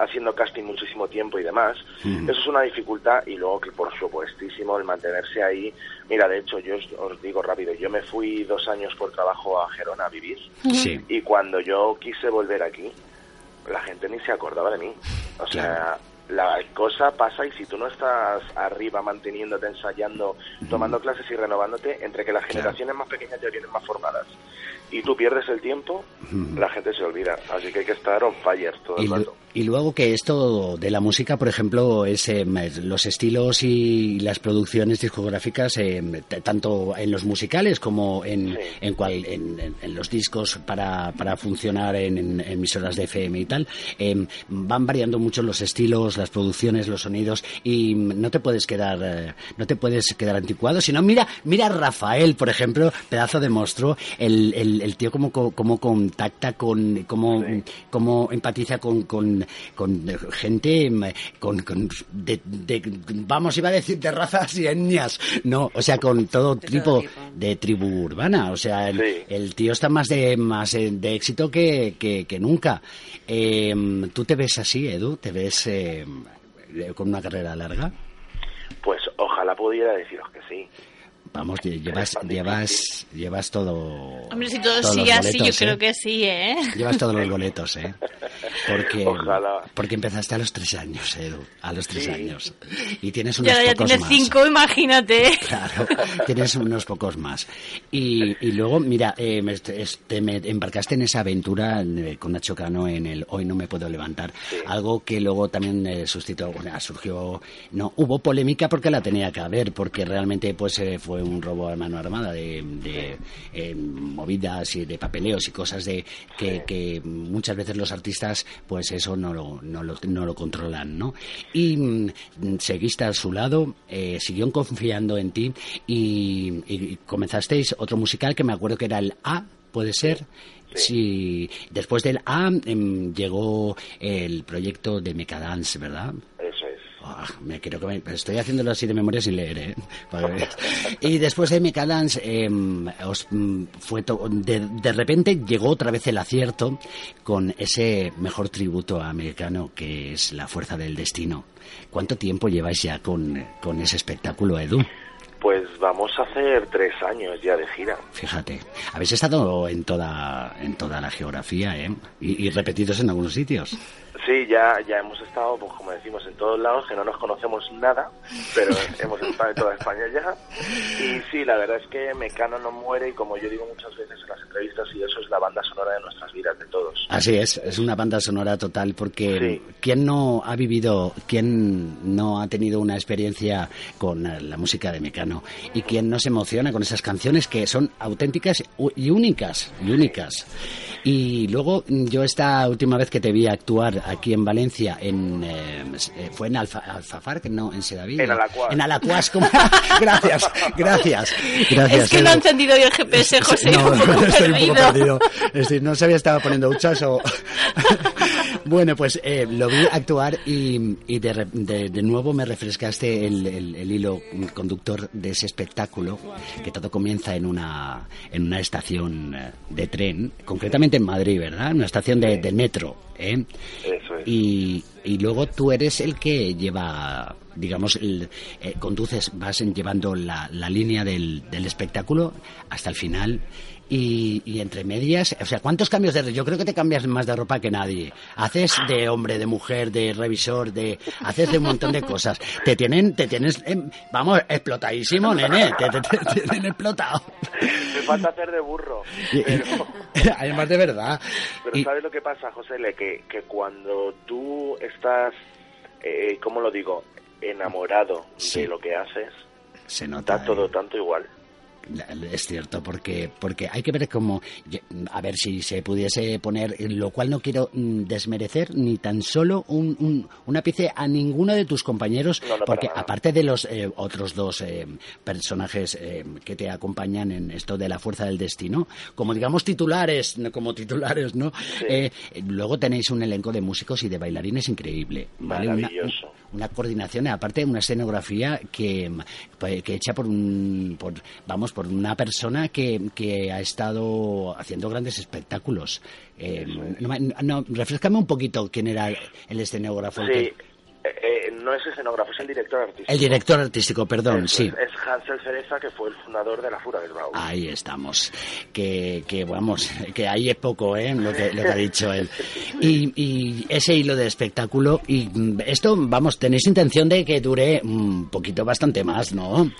haciendo casting muchísimo tiempo y demás. Eso es una dificultad y luego que por supuestísimo el mantenerse ahí. Mira, de hecho yo os, os digo rápido, yo me fui dos años por trabajo a Gerona a vivir Sí. y cuando yo quise volver aquí, la gente ni se acordaba de mí. O sea, la cosa pasa y si tú no estás arriba manteniéndote, ensayando, tomando clases y renovándote, entre que las generaciones más pequeñas ya vienen más formadas y tú pierdes el tiempo, la gente se olvida. Así que hay que estar on fire todo el rato. Y luego que esto de la música, por ejemplo, es es los estilos y las producciones discográficas, t- tanto en los musicales como en, en, cual- en- en- los discos para, para funcionar en, emisoras de FM y tal, em, van variando mucho los estilos, las producciones, los sonidos y no te puedes quedar, eh, no te puedes quedar anticuado. Sino mira, mira a Rafael, por ejemplo, pedazo de monstruo, el, el, el tío como, co- como contacta con, cómo, cómo empatiza con, con, con gente, em, con, con de, de- vamos, iba a decir de razas y etnias, no, o sea, con todo tipo de tribu urbana, o sea, el, el tío está más de, más eh, de éxito que, que, que nunca. Em, ¿Tú te ves así, Edu? ¿Te ves eh, con una carrera larga? Pues ojalá pudiera deciros que sí. Vamos, lle- llevas, llevas, llevas todo. Hombre, si todo sigue así, yo creo ¿eh? que sí, ¿eh? Llevas todos los boletos, ¿eh? Porque, Ojalá. porque empezaste a los tres años, Edu, a los tres Sí. años. Y tienes unos ya pocos tienes más. cinco, imagínate. Claro, tienes unos pocos más. Y, y luego, mira, eh, me, este, me embarcaste en esa aventura eh, con Nacho Cano en el Hoy no me puedo levantar. Algo que luego también eh, suscitó, bueno, surgió, no, hubo polémica porque la tenía que haber, porque realmente pues eh, fue un robo a mano armada de, de, eh, movidas y de papeleos y cosas de que, que muchas veces los artistas pues eso no lo, no lo, no lo controlan, ¿no? Y mm, seguiste a su lado, eh, siguió confiando en ti y, y comenzasteis otro musical que me acuerdo que era el A, ¿puede ser? Sí. Después del A em, llegó el proyecto de Mecadance, ¿verdad? Ah, me creo que me- estoy haciéndolo así de memoria sin leer, ¿eh? Y después em, os, mm, fue to- de, de repente llegó otra vez el acierto con ese mejor tributo americano que es La Fuerza del Destino. ¿Cuánto tiempo lleváis ya con, con ese espectáculo, Edu? Pues vamos a hacer tres años ya de gira. Fíjate, habéis estado en toda, en toda la geografía, ¿eh? Y, y repetidos en algunos sitios. Sí, ya, ya hemos estado, pues como decimos, en todos lados, que no nos conocemos nada, pero hemos estado en toda España ya. Y sí, la verdad es que Mecano no muere y como yo digo muchas veces en las entrevistas, y eso es la banda sonora de nuestras vidas, de todos. Así es, es una banda sonora total porque ¿quién no ha vivido, quién no ha tenido una experiencia con eh, la música de Mecano y quién no se emociona con esas canciones que son auténticas y únicas, y únicas. Y luego mm, yo esta última vez que te vi actuar aquí en Valencia, en, eh, eh, fue en Alfa, Alfafar, que no, en Sedaví. En Alacuas. En Alacuas, como- gracias, gracias, gracias. es que no ha Edu. encendido yo el GPS, José, No, un poco estoy un poco perdido. Es decir, no sabía estaba poniendo huchas o... bueno, pues eh, lo vi actuar y, y de, de- de nuevo me refrescaste el, el- el hilo conductor de ese espectáculo, que todo comienza en una, en una estación eh, de tren, concretamente en Madrid, ¿verdad? Una estación de, de metro, ¿eh? Eso es. Y, y luego tú eres el que lleva, digamos, el- eh, conduces, vas en- llevando la, la línea del, del espectáculo hasta el final. Y, y entre medias, o sea, ¿cuántos cambios de Yo creo que te cambias más de ropa que nadie. Haces de hombre, de mujer, de revisor, de haces de un montón de cosas. Te tienen, te tienes, em, vamos, explotadísimo, nene. Te, te- te- te tienen explotado. Me falta hacer de burro. Pero, Además de verdad. pero Y- ¿sabes lo que pasa, José? Le? Que, que cuando tú estás, eh, ¿cómo lo digo? Enamorado Sí. de lo que haces, se nota. da todo tanto igual. Es cierto, porque, porque hay que ver cómo, a ver si se pudiese poner, lo cual no quiero mm, desmerecer ni tan solo un, un- un ápice a ninguno de tus compañeros, No, no, porque aparte de los eh, otros dos eh, personajes eh, que te acompañan en esto de la fuerza del destino, como digamos titulares, como titulares, ¿no? Eh, luego tenéis un elenco de músicos y de bailarines increíble, Maravilloso. una coordinación, aparte una escenografía que, pues, que hecha por un, por, vamos, por una persona que, que ha estado haciendo grandes espectáculos. Eh, no, no, refrescame un poquito quién era el escenógrafo. Sí, que- eh, no es escenógrafo, es el director artístico. el director artístico, perdón, sí. Es, es Hansel Cereza, que fue el fundador de la Fura del Baúl. Ahí estamos. Que, que vamos, que ahí es poco, ¿eh? Lo que, lo que ha dicho él. Y, y ese hilo de espectáculo, y mm, esto, vamos, tenéis intención de que dure un poquito bastante más, ¿no?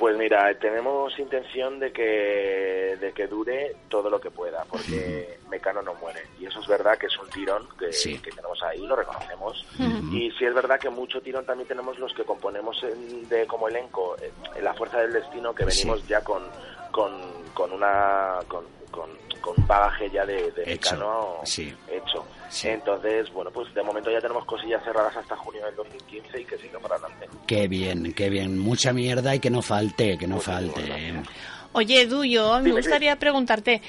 Pues mira, tenemos intención de que, de que dure todo lo que pueda, porque Mecano no muere. Y eso es verdad que es un tirón que, Sí. que tenemos ahí, lo reconocemos. Y sí es verdad que mucho tirón también tenemos los que componemos en- de como elenco en La Fuerza del Destino, que venimos Sí. ya con, con, con una... Con, con, con un bagaje ya de, de Hecho, Mecano sí. hecho. Entonces, bueno, pues de momento ya tenemos cosillas cerradas hasta junio del 2015 y que siga para adelante. Qué bien, qué bien. Mucha mierda y que no falte, que no falte. Oye, Edu, yo me gustaría preguntarte,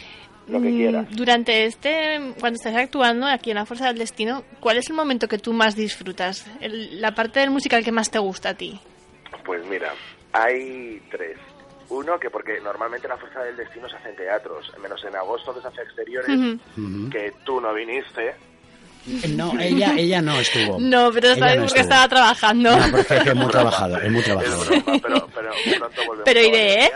Lo que mm, quieras. durante este, cuando estás actuando aquí en La Fuerza del Destino, ¿cuál es el momento que tú más disfrutas? El- la parte del musical que más te gusta a ti. Pues mira, hay tres. Uno, que porque normalmente la Fuerza del Destino se hace en teatros, menos en agosto que se hace exteriores, que tú no viniste. No, ella, ella no estuvo. No, pero Ella sabes no porque estaba trabajando. No, porque es muy trabajador, es muy Es broma, pero, pero pronto volvemos Pero a iré, ¿eh?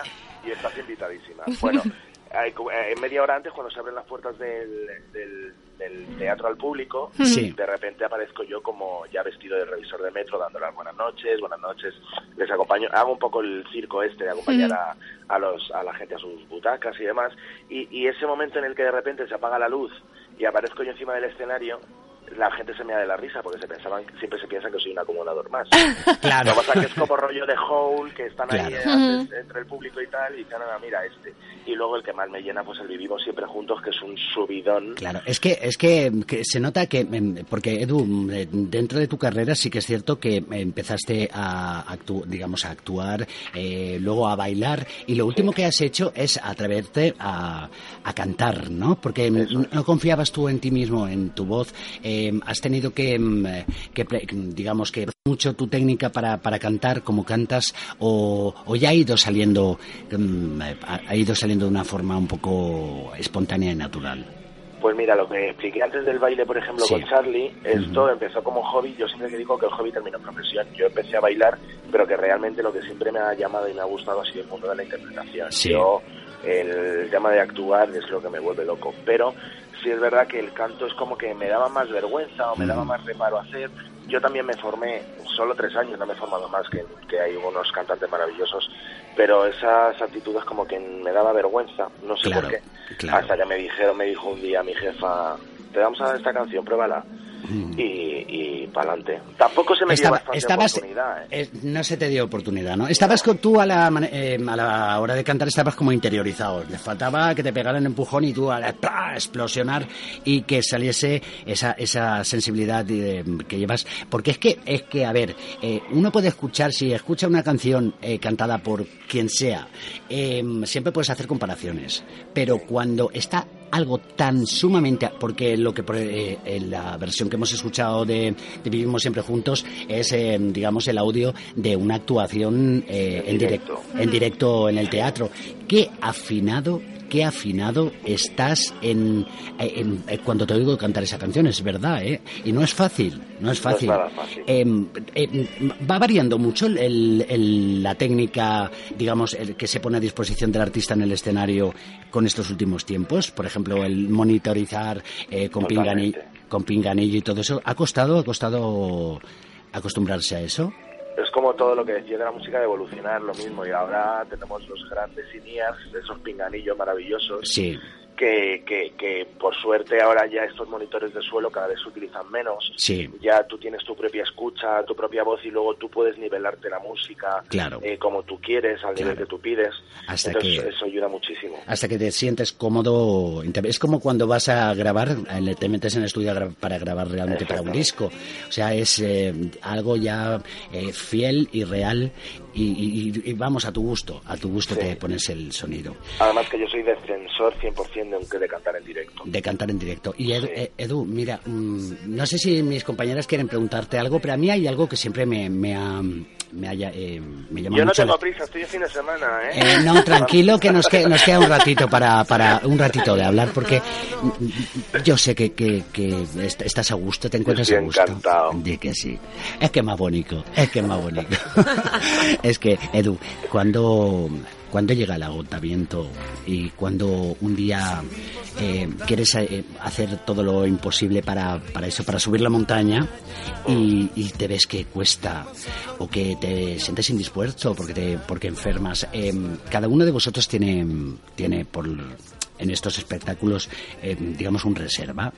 Y estás invitadísima. Bueno, hay co- eh, en media hora antes, cuando se abren las puertas del, del, del teatro al público, Sí. de repente aparezco yo como ya vestido de revisor de metro, dando las buenas noches, buenas noches, les acompaño, hago un poco el circo este de acompañar Ujú. a, a, los, a la gente a sus butacas y demás, y, y ese momento en el que de repente se apaga la luz y aparezco yo encima del escenario, la gente se me da de la risa porque se pensaban siempre se piensan que soy un acumulador más. Claro. Lo que pasa es que es como rollo de Hole, que están ahí Claro. eh, antes, entre el público y tal, y dicen, "Ah, mira este. Y luego el que más me llena, pues el Vivimos Siempre Juntos, que es un subidón. Claro, es que es que, que se nota que em, porque Edu eh, dentro de tu carrera sí que es cierto que empezaste a actu- digamos a actuar, eh, luego a bailar y lo último que has hecho es atreverte a, a cantar, ¿no? Porque em, no confiabas tú en ti mismo, en tu voz, em, has tenido que, que pre- digamos que mucho tu técnica para, para cantar como cantas o, o ya ha ido saliendo em, ha ha ido saliendo de una forma un poco espontánea y natural. Pues mira, lo que expliqué antes del baile, por ejemplo, Sí. con Charlie, esto empezó como hobby. Yo siempre que digo que el hobby terminó en profesión. Yo empecé a bailar, pero que realmente lo que siempre me ha llamado y me ha gustado ha sido el mundo de la interpretación. Sí. Yo, el tema de actuar es lo que me vuelve loco. Pero sí es verdad que el canto es como que me daba más vergüenza o me daba más reparo hacer. Yo también me formé, solo tres años, no me he formado más, que, que hay unos cantantes maravillosos, pero esas actitudes como que me daba vergüenza, no sé Claro, por qué. claro. Hasta que me dijeron, me dijo un día mi jefa, te vamos a dar esta canción, pruébala. Y, y para adelante. Tampoco se me dio Estaba- bastante estabas- oportunidad, ¿eh? Eh, no se te dio oportunidad, ¿no? Estabas con tú a la, eh, a la hora de cantar, estabas como interiorizado. Le faltaba que te pegaran empujón y tú a la- explosionar y que saliese esa, esa sensibilidad de- que llevas. Porque es que, es que a ver, eh, uno puede escuchar, si escucha una canción eh, cantada por quien sea, siempre puedes hacer comparaciones. Pero cuando está algo tan sumamente porque lo que eh, en la versión que hemos escuchado de, de Vivimos siempre juntos es eh, digamos el audio de una actuación eh, en directo. en directo en el teatro. Qué afinado qué afinado estás en, en- en- cuando te oigo cantar esa canción es verdad ¿eh? y no es fácil no es No es fácil, fácil. Em, em, va variando mucho el- el- el- la técnica, digamos, el que se pone a disposición del artista en el escenario con estos últimos tiempos. Por ejemplo, el monitorizar eh, con, pinganillo, con pinganillo y todo eso. ¿Ha costado, ha costado acostumbrarse a eso? Es como todo lo que decía de la música de evolucionar, lo mismo. Y ahora tenemos los grandes INIAS, esos pinganillos maravillosos. Sí. Que, que, que por suerte ahora ya estos monitores de suelo cada vez se utilizan menos. Sí. Ya tú tienes tu propia escucha, tu propia voz y luego tú puedes nivelarte la música Claro. eh, como tú quieres, al nivel que tú pides. Hasta Entonces que- eso ayuda muchísimo. Hasta que te sientes cómodo. Es como cuando vas a grabar, te metes en el estudio para grabar realmente para un disco. O sea, es eh, algo ya eh, fiel y real y, y- y vamos a tu gusto. A tu gusto te pones el sonido. Además que yo soy defensor 100% de, de cantar en directo. De cantar en directo. Y Edu, eh, Edu, mira, mm, no sé si mis compañeras quieren preguntarte algo, pero a mí hay algo que siempre me, me ha, me haya, eh, me llama Yo no mucho tengo la- prisa, estoy de fin de semana, ¿eh? Eh, no, tranquilo, que nos, que nos queda un ratito para, para un ratito de hablar, porque yo sé que, que, que est- estás a gusto, te encuentras Estoy a gusto. encantado. Di que sí. Es que es más bonito, es que es más bonito. es que, Edu, cuando, cuando llega el agotamiento y cuando un día eh, quieres eh, hacer todo lo imposible para, para eso, para subir la montaña y, te ves que cuesta o que te sientes indispuesto porque te, porque enfermas, eh, cada uno de vosotros tiene, tiene por en estos espectáculos, eh, digamos, un reserva.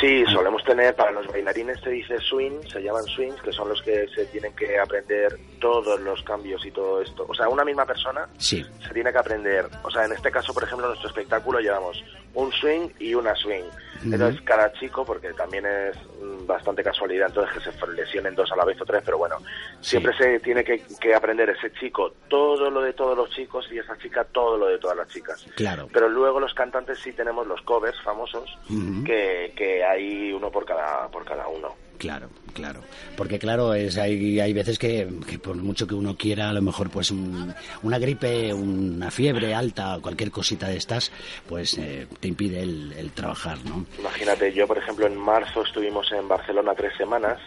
Sí, solemos tener, para los bailarines se dice swing, se llaman swings, que son los que se tienen que aprender todos los cambios y todo esto. O sea, una misma persona Sí. se tiene que aprender. O sea, en este caso, por ejemplo, en nuestro espectáculo llevamos un swing y una swing. Entonces, cada chico, porque también es mm, bastante casualidad, entonces que se lesionen dos a la vez o tres, pero bueno, siempre se tiene que, que aprender ese chico todo lo de todos los chicos y esa chica todo lo de todas las chicas. Claro. Pero luego los cantantes sí tenemos los covers famosos, que, que hay uno por cada, por cada uno. Claro, claro. Porque claro, es, hay, hay veces que, que por mucho que uno quiera, a lo mejor pues un- una gripe, una fiebre alta, cualquier cosita de estas, pues eh, te impide el, el trabajar, ¿no? Imagínate, yo por ejemplo en marzo estuvimos en Barcelona tres semanas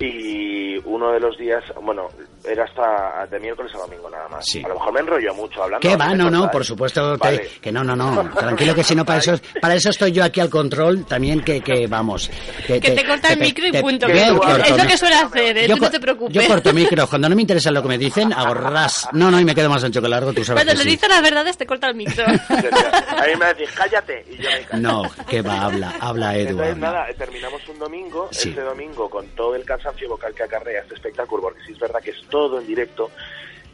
y uno de los días, bueno, era hasta de miércoles a domingo nada más. Sí. A lo mejor me enrollo mucho hablando. ¿Qué va? No, no, por supuesto te- Vale. que no, no, no. Tranquilo que si no, para eso, para eso estoy yo aquí al control, también que, que vamos. Que te corta el micro y te- punto. te- que te tú- corto, es lo que suele hacer, ¿eh? Yo Tú no te preocupes. Yo corto micros, cuando no me interesa lo que me dicen, hago ras. No, no, y me quedo más ancho que largo, tú sabes Cuando que le sí. dices las verdades te corta el micro. A mí me decís, cállate, y yo me callo. No, que va, habla, habla Edu. Entonces, habla. nada, terminamos un domingo, Sí. este domingo, con todo el cansancio vocal que acarrea este espectáculo, porque sí es verdad que es todo en directo,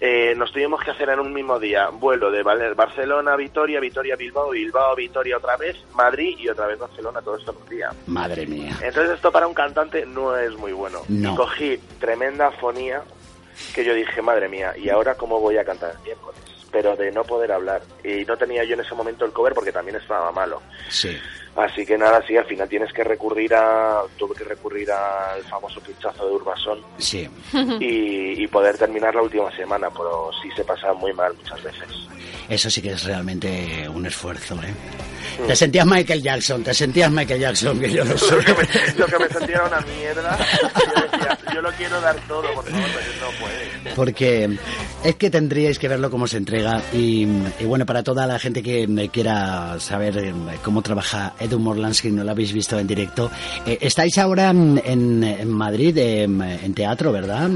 eh, nos tuvimos que hacer en un mismo día vuelo de Barcelona, Vitoria, Vitoria, Bilbao, Bilbao, Vitoria otra vez, Madrid y otra vez Barcelona, todo esto en un día. Madre mía. Entonces esto para un cantante no es muy bueno. No. Y cogí tremenda fonía que yo dije, madre mía, ¿y ahora cómo voy a cantar el miércoles? Pero de no poder hablar. Y no tenía yo en ese momento el cover porque también estaba malo. Sí. Así que nada, sí, al final tienes que recurrir a... Tuve que recurrir al famoso pinchazo de Urbasón Sí. y, y poder terminar la última semana, pero sí se pasa muy mal muchas veces. Eso sí que es realmente un esfuerzo, ¿eh? Mm. Te sentías Michael Jackson, te sentías Michael Jackson, que yo lo sé. Lo que me, lo que me sentía era una mierda. Yo decía, yo lo quiero dar todo, por favor, pero no puede. Porque es que tendríais que verlo cómo se entrega y, y bueno, para toda la gente que me quiera saber eh, cómo trabaja Edu Morlansky, no lo habéis visto en directo, eh, estáis ahora en, en- Madrid eh, en teatro, ¿verdad?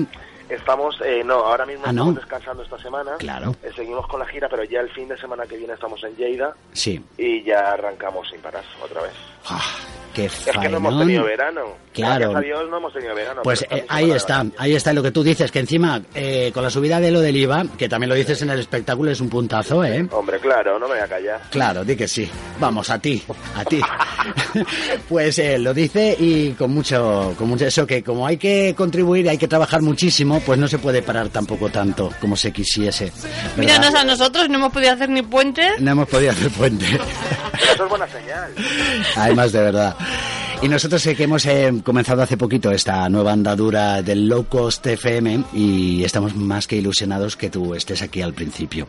Estamos, eh, no, ahora mismo Ah, ¿no? estamos descansando esta semana. Claro. Eh, seguimos con la gira, pero ya el fin de semana que viene estamos en Lleida Sí. y ya arrancamos sin parar otra vez. Qué Es que no hemos faenón. tenido verano. Claro. Gracias a Dios no hemos tenido verano. Pues eh, ahí está, ahí está lo que tú dices, que encima eh, con la subida de lo del IVA, que también lo dices en el espectáculo, es un puntazo, ¿eh? Hombre, claro, no me voy a callar. Claro, di que sí. Vamos, a ti, a ti. pues eh, lo dice y con mucho, con mucho eso que como hay que contribuir, hay que trabajar muchísimo, pues no se puede parar tampoco tanto como se quisiese. ¿verdad? Míranos a nosotros, no hemos podido hacer ni puente. No hemos podido hacer puente. Pero eso es buena señal. Además, de verdad. Y nosotros sé que hemos eh, comenzado hace poquito esta nueva andadura del Low Cost FM y estamos más que ilusionados que tú estés aquí al principio.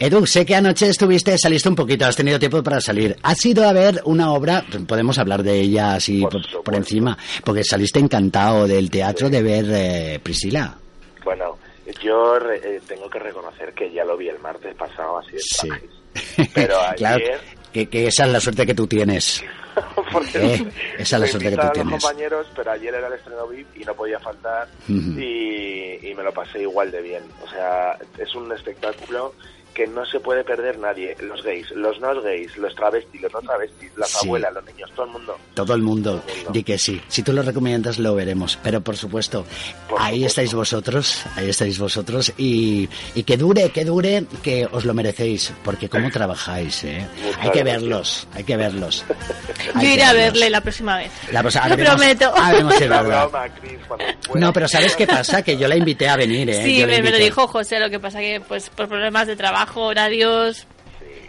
Edu, sé que anoche estuviste, saliste un poquito, has tenido tiempo para salir. Has ido a ver una obra, podemos hablar de ella así por, por encima, porque saliste encantado del teatro de ver eh, Priscila. Bueno, yo eh, tengo que reconocer que ya lo vi el martes pasado así de Sí. Pero ayer... Claro, que, que esa es la suerte que tú tienes. porque Eh, esa es la suerte que tú tienes. los compañeros, pero ayer era el estreno VIP y no podía faltar y, y me lo pasé igual de bien. O sea, es un espectáculo que no se puede perder nadie. Los gays, los no gays, los travestis, los no travestis, las Sí. abuelas, los niños, todo el mundo. Todo el mundo, di que sí. Si tú lo recomiendas, lo veremos. Pero por supuesto, ahí estáis vosotros, ahí estáis vosotros. Y, y que dure, que dure, que os lo merecéis. Porque cómo trabajáis, ¿eh? Hay que verlos, hay que verlos. Yo iré a verle la próxima vez. La cosa- Lo haremos- prometo. No, pero ¿sabes qué pasa? Que yo la invité a venir, ¿eh? Sí, me, me lo dijo José, lo que pasa que pues por problemas de trabajo, horarios...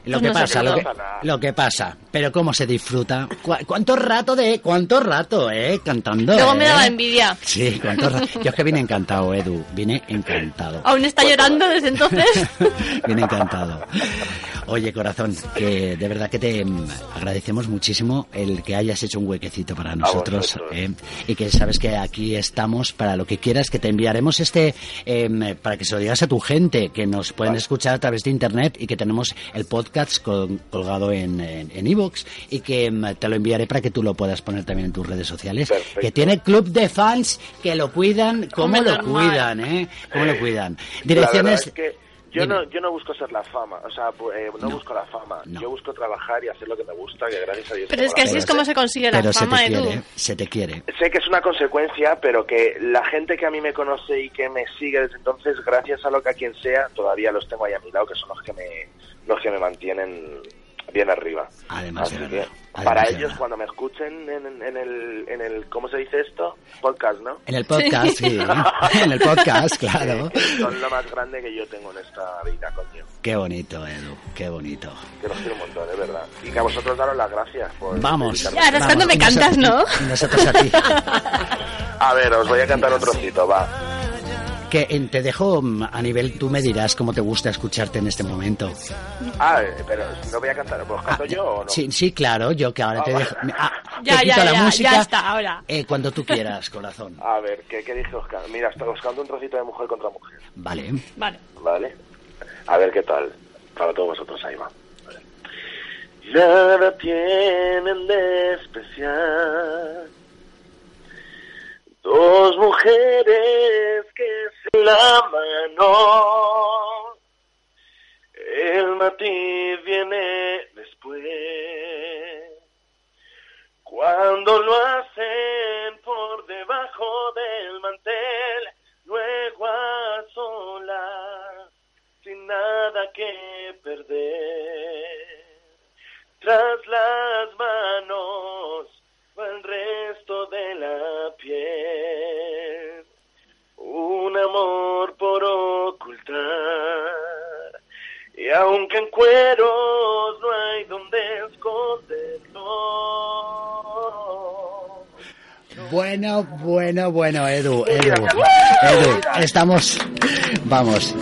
Lo pues que no pasa, lo que, lo que pasa. Pero cómo se disfruta. ¿Cu- ¿Cuánto rato de, cuánto rato, eh? Cantando. Luego me eh? daba envidia. Sí, cuánto rato. Yo es que vine encantado, Edu. Vine encantado. Aún está llorando desde entonces. Vine encantado. Oye, corazón, que de verdad que te mm, agradecemos muchísimo el que hayas hecho un huequecito para nosotros ¿eh? y que sabes que aquí estamos para lo que quieras, que te enviaremos este em, para que se lo digas a tu gente, que nos pueden escuchar a través de internet y que tenemos el podcast col- colgado en en en iVoox y que em, te lo enviaré para que tú lo puedas poner también en tus redes sociales. Que tiene club de fans que lo cuidan, como Hombre, lo cuidan, ¿eh? Cómo lo cuidan. Verdad Direcciones yo Dime. no, yo no busco ser la fama, o sea, eh, no, busco la fama. Yo busco trabajar y hacer lo que me gusta, que gracias a Dios. Pero es que así es como se consigue la pero se fama, te Edu. quiere, se te quiere. Sé que es una consecuencia, pero que la gente que a mí me conoce y que me sigue desde entonces, gracias a lo que a quien sea, todavía los tengo ahí a mi lado, que son los que me, los que me mantienen bien arriba. Además Así que, para ellos, cuando me escuchen en, en el, en el, ¿cómo se dice esto? Podcast, ¿no? En el podcast, sí. En el podcast, claro. Son lo más grande que yo tengo en esta vida, coño. Qué bonito, Edu, qué bonito. Que los quiero un montón, de verdad. Y que a vosotros daros las gracias por... Vamos. dedicarme- Y ahora es cuando me cantas, ¿no? nosotros- a ti. A ver, os voy a cantar un trocito, va. Que te dejo mm, a nivel, tú me dirás cómo te gusta escucharte en este momento. Ah, eh, pero no voy a cantar, ¿os canto yo o no? Sí, sí, claro, yo que ahora te Ah, dejo. Ah, Ya, te quito ya, la ya, música. ya está, ahora. eh, cuando tú quieras, corazón. A ver, ¿qué, qué dije Oscar? Mira, hasta os canto un trocito de mujer contra mujer, Vale. Vale. ¿vale? A ver qué tal. Para todos vosotros, ahí va. Vale. Nada tienen de especial Dos mujeres que se la mano. El matiz viene después. Cuando lo hacen por debajo del mantel, luego a solas, sin nada que perder. Tras las manos Y aunque en cueros no hay donde esconderlo. Bueno, bueno, bueno, Edu, Edu, Edu, estamos, vamos.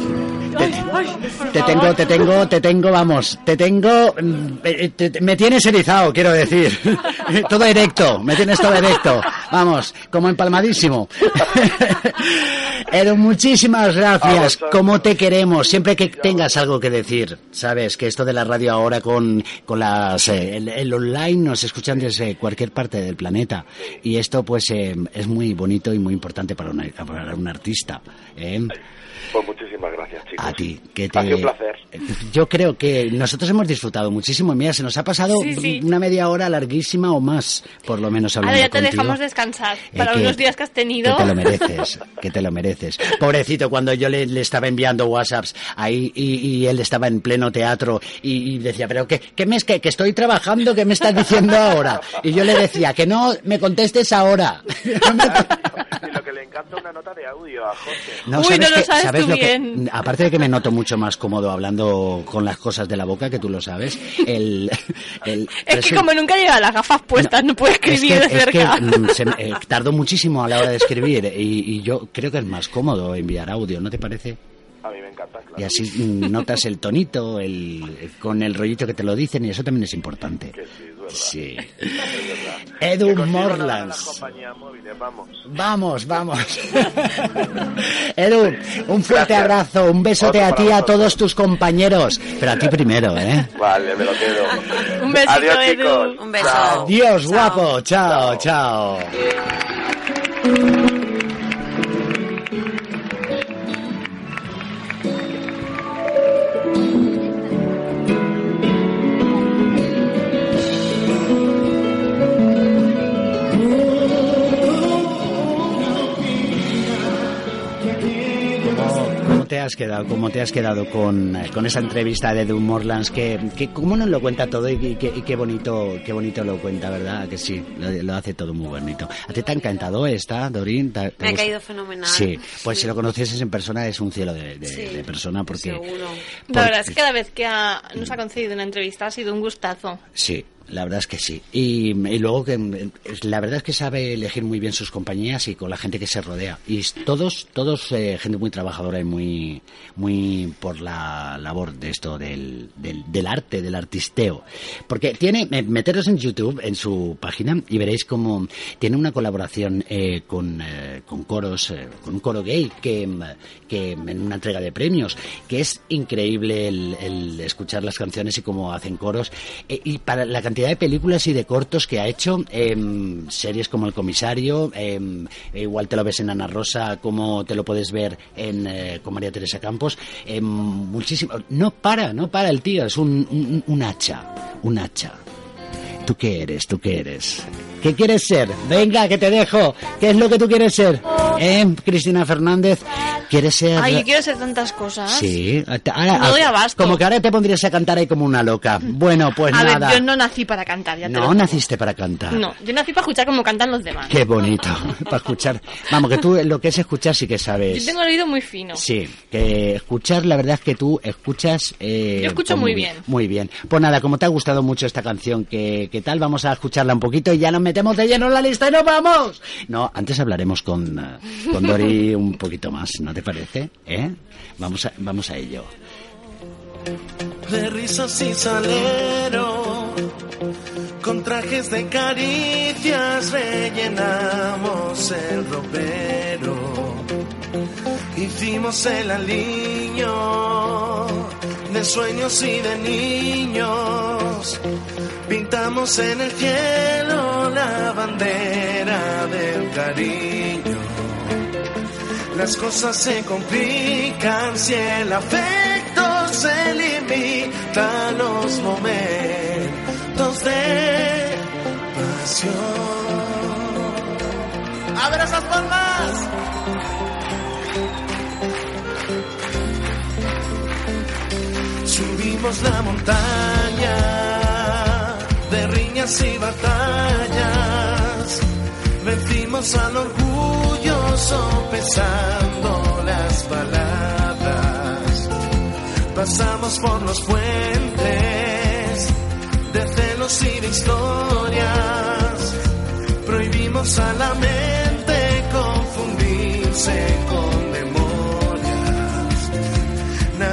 Te, te tengo, te tengo, te tengo, vamos, te tengo, mm, eh, te- te- me tienes erizado, quiero decir, todo erecto, me tienes todo erecto, vamos, como empalmadísimo. Edu, muchísimas gracias, como te queremos, siempre que tengas algo que decir, sabes que esto de la radio ahora con, con las, eh, el, el online nos escuchan desde cualquier parte del planeta. Y esto pues eh, es muy bonito y muy importante para, una- para un artista. ¿eh? Pues muchísimas gracias, chicos. A ti, que te... Ha sido un placer. Yo creo que nosotros hemos disfrutado muchísimo. Mira, se nos ha pasado Sí, sí. una media hora larguísima o más, por lo menos hablando Ahora ya te contigo. dejamos descansar Eh, para que- unos días que has Que tenido. te lo mereces, que te lo mereces. Pobrecito, cuando yo le, le estaba enviando WhatsApps ahí y, y él estaba en pleno teatro y, y decía, pero ¿qué, qué me es que, que estoy trabajando? ¿Qué me estás diciendo ahora? Y yo le decía, que no me contestes ahora. Y lo que le encanta una nota de audio a José. No, Uy, ¿sabes no lo sabes ¿Sabes tú lo que- bien. aparte de que me noto mucho más cómodo hablando con las cosas de la boca, que tú lo sabes, el... el Es que como nunca lleva las gafas puestas, no, puede es escribir que, de es que, cerca. mm, se eh, tardo muchísimo a la hora de escribir y, y yo creo que es más cómodo enviar audio, ¿no te parece? A mí me encanta, claro. Y así mm, notas el tonito, el, con el rollito que te lo dicen y eso también es importante. Sí. Edu no ganan Morlands. móviles, vamos. Vamos, vamos. Edu, un fuerte Gracias. abrazo, un besote Otro a ti y a todos tus compañeros, pero a ti primero, ¿eh? Vale, me lo quedo. Un besito, Adiós, Edu. chicos. Un beso. Chao. Adiós, guapo. Chao, chao. Has quedado? ¿Cómo te has quedado con, eh, con esa entrevista de Doom Morlands? Que, que cómo nos lo cuenta todo y, y qué, y qué bonito qué bonito lo cuenta, ¿verdad? Que sí, lo, lo hace todo muy bonito. ¿A ti te ha encantado esta, Dorín? ¿Te- te Me ha gusta? caído fenomenal. Sí, pues si lo conocieses en persona es un cielo de, de- Sí, de persona porque... seguro. La verdad es que cada vez que ha- nos ha concedido una entrevista ha sido un gustazo. Sí, la verdad es que sí. Y, luego que la verdad es que sabe elegir muy bien sus compañías y con la gente que se rodea. Y todos, todos eh, gente muy trabajadora y muy, muy por la labor de esto del, del, del arte, del artisteo. Porque tiene, me- meteros en YouTube, en su página, y veréis como tiene una colaboración eh, con, eh, con coros, eh, con un coro gay que, que en una entrega de premios, que es increíble el, el escuchar las canciones y cómo hacen coros. Eh, y para la cantidad de películas y de cortos que ha hecho, em, series como El Comisario, em, igual te lo ves en Ana Rosa, como te lo puedes ver en, eh, con María Teresa Campos, em, muchísimo. No para, no para el tío, es un, un, un hacha, un hacha. ¿Tú qué eres? ¿Tú qué eres? ¿Qué quieres ser? Venga, que te dejo. ¿Qué es lo que tú quieres ser? ¿Eh, Cristina Fernández? ¿Quieres ser...? Ay, yo quiero hacer tantas cosas. Sí. Ahora- No doy abasto. Como que ahora te pondrías a cantar ahí como una loca. Bueno, pues a nada. ver, yo no nací para cantar, ya te No naciste para cantar. No, yo nací para escuchar cómo cantan los demás. Qué bonito. para escuchar. Vamos, que tú lo que es escuchar sí que Yo sabes. tengo el oído muy fino. Sí, que escuchar, la verdad es que tú escuchas... eh, Yo escucho muy bien. Muy bien. Pues nada, como te ha gustado mucho esta canción, ¿qué, qué tal? Vamos a escucharla un poquito y ya nos metemos de lleno en la lista y nos vamos. No, antes hablaremos con, eh, con Dori un poquito más, ¿no te parece? ¿Eh? Vamos a, vamos a ello. de risas y salero, con trajes de caricias rellenamos el ropero, hicimos el aliño de sueños y de niños, pintamos en el cielo la bandera del cariño. Las cosas se complican si el afecto se limita a los momentos de pasión. A ver esas palmas. La montaña de riñas y batallas. Vencimos al orgullo sopesando las palabras. Pasamos por los puentes de celos y de historias. Prohibimos a la mente confundirse con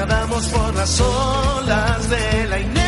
Nadamos por las olas de la inercia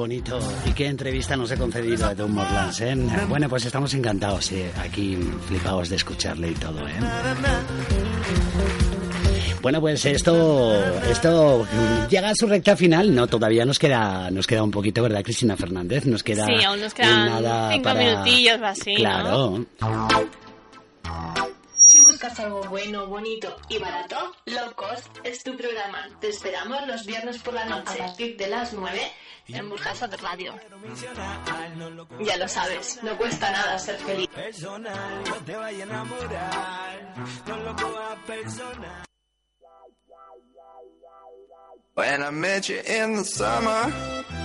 bonito y qué entrevista nos he concedido a Tom Morlands, ¿eh? Bueno, pues estamos encantados, eh, aquí flipados de escucharle y todo, ¿eh? Bueno, pues esto, esto llega a su recta final. No, todavía nos queda, nos queda un poquito, ¿verdad, Cristina Fernández? Nos queda Sí, aún nos quedan nada cinco para- minutillos o así. Claro. Los viernes por la noche a partir de las 9 en Burjasa de Radio. Ya lo sabes, no cuesta nada ser feliz. Personal, no te vayas a enamorar. No lo cojas personal. When I met you in the summer.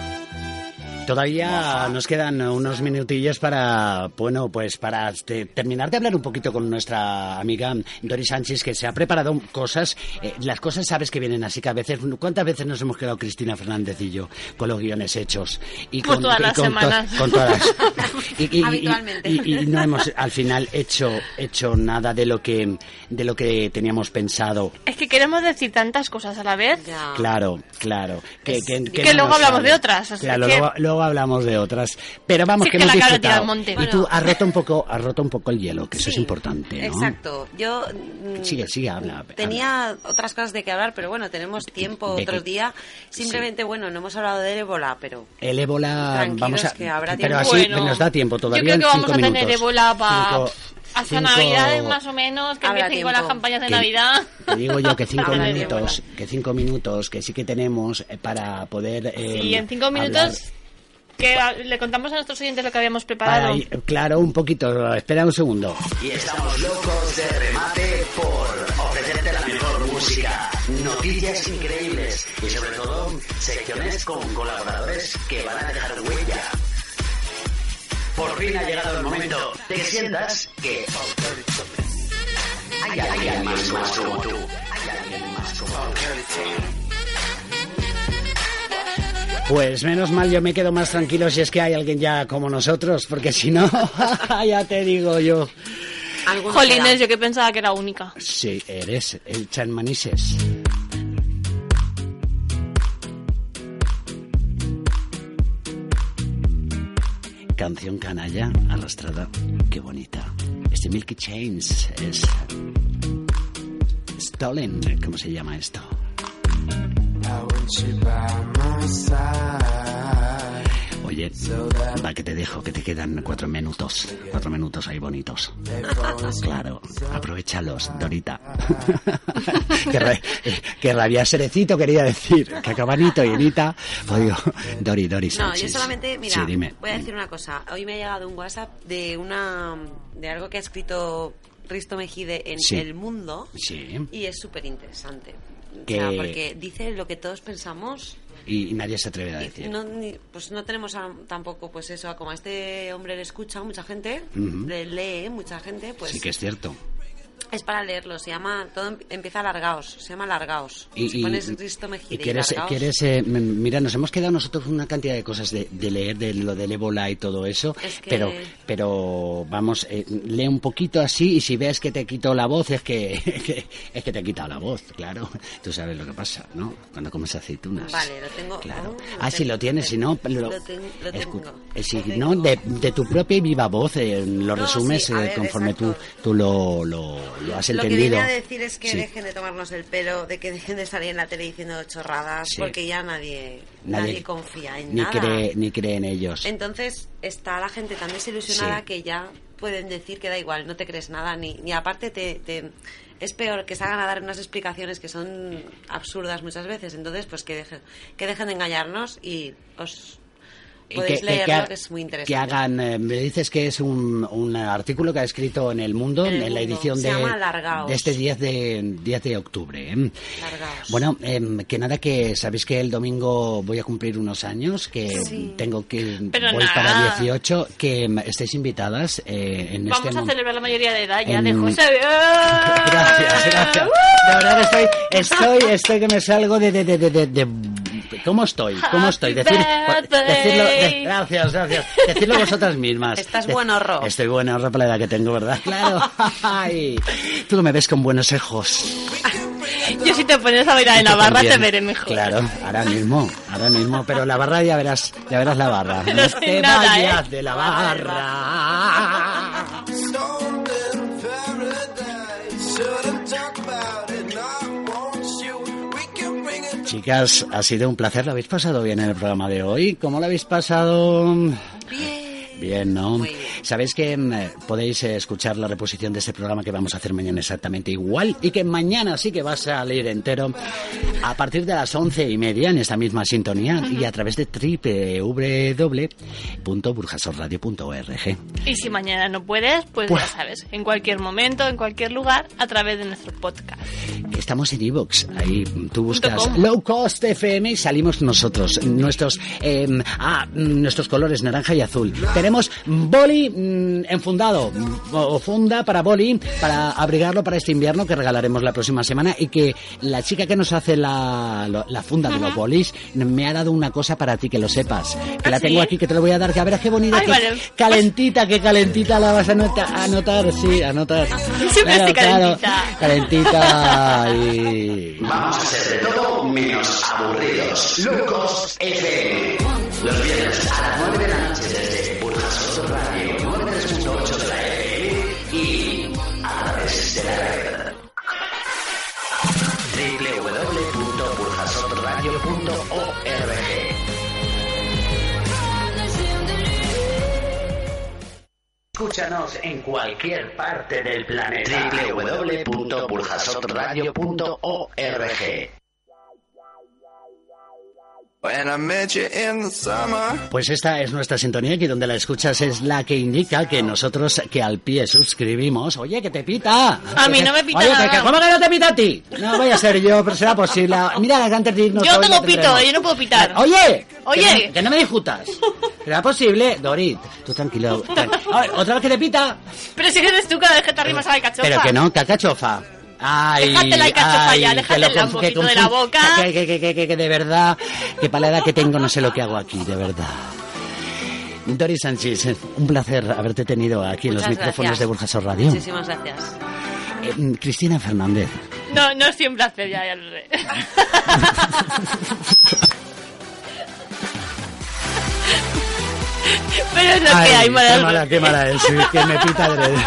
Todavía nos quedan unos minutillos para, bueno, pues para te- terminar de hablar un poquito con nuestra amiga Dori Sánchez, que se ha preparado cosas. eh, las cosas sabes que vienen así que a veces, ¿cuántas veces nos hemos quedado Cristina Fernández y yo con los guiones hechos? Y Pues todas las con to- semanas. con todas. Y, Habitualmente. y- y no hemos al final hecho, hecho nada de lo que, de lo que teníamos pensado. Es que queremos decir tantas cosas a la vez. Claro, claro. Que, que, Que no luego hablamos de otras, Claro, que- luego, luego hablamos de otras. Pero vamos, Sí, que que hemos disfrutado. al monte. Y Bueno. tú has roto un poco, has roto un poco el hielo, que eso es importante, ¿no? Exacto. Yo mm, Sigue, sigue, habla. tenía otras cosas de que hablar, pero bueno, tenemos tiempo De otro que- día. Simplemente, bueno, no hemos hablado del ébola, pero El ébola, vamos a. que habrá pero tiempo. así Bueno, nos da tiempo Yo todavía. creo que vamos cinco a tener minutos. ébola para hasta cinco- Navidades más o menos, que empiecen con las campañas de Que- Navidad. Te digo yo que cinco minutos, que cinco minutos, que sí que tenemos eh, para poder. eh, Y en cinco hablar- minutos que le contamos a nuestros oyentes lo que habíamos para preparado. claro, un poquito. Espera un segundo. Y estamos locos de remate por ofrecerte la mejor música, noticias increíbles y sobre todo secciones con colaboradores que van a dejar huella. Por fin ha llegado el momento de que sientas que hay alguien más como tú. Hay alguien más como tú. Pues menos mal yo me quedo más tranquilo si es que hay alguien ya como nosotros, porque si no, ya te digo yo. Jolines, yo que pensaba que era única. Sí, eres el Chan Manises. Canción canalla arrastrada, qué bonita. Este Milky Chains es Stolen, ¿cómo se llama esto? Oye, va que te dejo, que te quedan cuatro minutos. Cuatro minutos ahí bonitos. Claro, aprovechalos, Dorita. ra- eh, que rabia cerecito quería decir. Que acabanito y Erita. Oigo, Dori, Dori No, Sánchez. yo solamente, mira, Sí, dime. voy a decir una cosa. Hoy me ha llegado un WhatsApp de una de algo que ha escrito Risto Mejide en Sí. El Mundo Sí. y es súper interesante. Que- porque dice lo que todos pensamos. Y, y nadie se atreve a decir. No, ni- pues no tenemos a- tampoco, pues eso, como a este hombre le escucha mucha gente, Ujú. le lee mucha gente, pues Sí que es cierto. Es para leerlo. Se llama, todo em- empieza Largaos, se llama Largaos. Y, si y- pones Risto Mejide y y quieres, Largaos, quieres, eh, mira, nos hemos quedado nosotros con una cantidad de cosas de, de leer, de lo del ébola y todo eso, Es que- pero, pero vamos, eh, lee un poquito así y si ves que te quito la voz es que, que- es que te he quitado la voz, claro. Tú sabes lo que pasa, ¿no? Cuando comes aceitunas. Vale, lo tengo. Claro. oh, Ah, si lo tienes, si no, lo, Lo ten- lo escu- tengo. eh, si no, de, de tu propia y viva voz eh, lo No, resumes sí, eh, ver, conforme tú, tú lo, lo, lo has Lo que viene a decir es que Sí. dejen de tomarnos el pelo, de que dejen de salir en la tele diciendo chorradas, Sí. porque ya nadie, Nadie- nadie, confía en ni nada. cree, ni cree en ellos. Entonces está la gente tan desilusionada Sí. que ya pueden decir que da igual, no te crees nada, ni, ni aparte te, te- es peor que salgan a dar unas explicaciones que son absurdas muchas veces. Entonces, pues que dejen, que dejen de engañarnos y os podéis que- leerlo, que que es muy interesante. Que hagan, eh, me dices que es un, un artículo que ha escrito en El Mundo, En en, El la edición de, de este 10 de, 10 de octubre. ¿eh? Bueno, em, que nada, que sabéis que el domingo voy a cumplir unos años, que Sí. tengo que, Pero voy nada. para 18, que em, estáis invitadas eh, en Vamos este a celebrar la mayoría de edad ya en- de José. Gracias, gracias. De verdad estoy, estoy, estoy que me salgo de, de- de- ¿Cómo estoy? ¿Cómo estoy? Birthday. decirlo, de- gracias, gracias. Decirlo vosotras mismas. Estás De- buen horror. Estoy buen horror para la edad que tengo, ¿verdad? Claro. Ay, tú no me ves con buenos ojos. Yo si te pones a bailar en la barra te también. veré mejor. Claro, ahora mismo, ahora mismo, pero la barra ya verás, ya verás la barra. No No te nada, vayas ¿eh? de la barra. Chicas, ha sido un placer. ¿Lo habéis pasado bien en el programa de hoy? ¿Cómo lo habéis pasado? Bien. Bien, ¿no? Sabéis que mm, eh, podéis eh, escuchar la reposición de este programa que vamos a hacer mañana exactamente igual y que mañana sí que va a salir entero a partir de las once y media en esta misma sintonía y a través de www.burjasorradio.org. Y si mañana no puedes, pues ya sabes, en cualquier momento, en cualquier lugar, a través de nuestro podcast. Estamos en Evox, ahí mm, tú buscas com. Low Cost FM y salimos nosotros, nuestros eh, ah, mm, nuestros colores naranja y azul. Tenemos boli mm, enfundado o funda para boli para abrigarlo para este invierno que regalaremos la próxima semana y que la chica que nos hace la, lo- la funda de los bolis me ha dado una cosa para ti que lo sepas, que la ¿Ah, sí? tengo aquí que te lo voy a dar, que a ver qué bonita, Ay, que vale. calentita, que calentita la vas a nota- a notar, sí, a notar. Siempre estoy Claro, calentita. calentita y... Vamos a ser de todo menos aburridos. Locos FM. Los viernes a las 9 de la noche www.burjasotradio.org Escúchanos en cualquier parte del planeta. www.burjasotradio.org Pues esta es nuestra sintonía aquí donde la escuchas es la que indica que nosotros que al pie suscribimos. Oye, que te pita. A mí no me pita Oye, nada. que- que- ¿cómo que no te pita a ti? No vaya a ser yo, pero será posible. Mira, antes de irnos Yo tengo pito, tendremos. yo no puedo pitar. Oye, Oye. Que, no, que no me discutas. ¿Será posible? Dorit, tú tranquilo. ¿Otra vez que te pita? Pero si eres tú cada vez que te arrimas a la cachofa. Pero que no, que cachofa. Ay, Déjate la cachofa ay, que déjatela un poquito de la boca. Que, que, que, que, de verdad, que para la edad que tengo no sé lo que hago aquí, de verdad. Doris Sánchez, eh, un placer haberte tenido aquí en los Muchas micrófonos gracias. de Burjasor Radio. Muchísimas gracias. Eh, mm, Cristina Fernández. No, no siempre hacer ya, ya lo sé. Pero es lo que Ay, hay, qué Manuel. mala, qué mala es, que me pita adrede.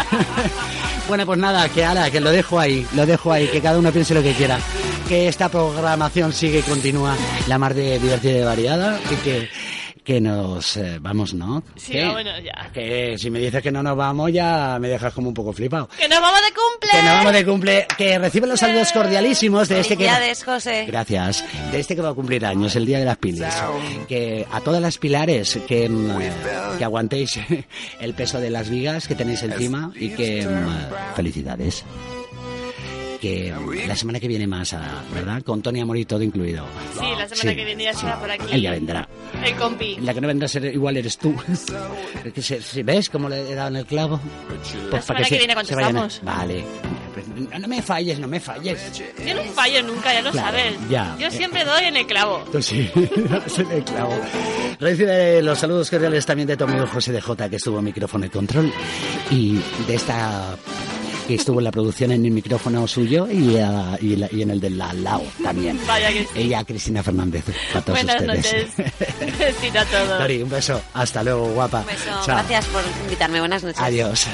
Bueno, pues nada, que ahora, que lo dejo ahí, lo dejo ahí, que cada uno piense lo que quiera. Que esta programación sigue y continúa la más de divertida y variada y que, que nos eh, vamos, ¿no? Sí, ¿Qué? vámonos ya. Que si me dices que no nos vamos ya me dejas como un poco flipado. ¡Que nos vamos de cumple! Que nos vamos de cumple, que reciben los saludos cordialísimos de este que... Felicidades, José. Gracias. De este que va a cumplir años, el Día de las Piles. Que a todas las pilares que, mm, que aguantéis el peso de las vigas que tenéis encima y que mm, felicidades. Que la semana que viene más, ah, ¿verdad? Con Tony Amor y todo incluido. Sí, la semana Sí, que viene ya estará por aquí. Él ya vendrá. El compi. La que no vendrá a ser igual eres tú. Que si ¿Ves cómo le he dado en el clavo? Pues semana que viene vayan a- contestamos. Vale. Pues No, me falles, no me falles. Yo no fallo nunca, ya lo Claro, sabes. ya. Yo siempre doy en el clavo. Tú sí, se le clavo. Recibe los saludos cordiales también de tu amigo José de J, que estuvo en micrófono y control, y de esta que estuvo en la producción en el micrófono suyo y, ah, y, la- y en el del al lado también. Vaya que sí. Ella, Cristina Fernández, a todos Buenas ustedes. noches. A todos. Dori, un beso. Hasta luego, guapa. Beso. Chao. Gracias por invitarme. Buenas noches. Adiós.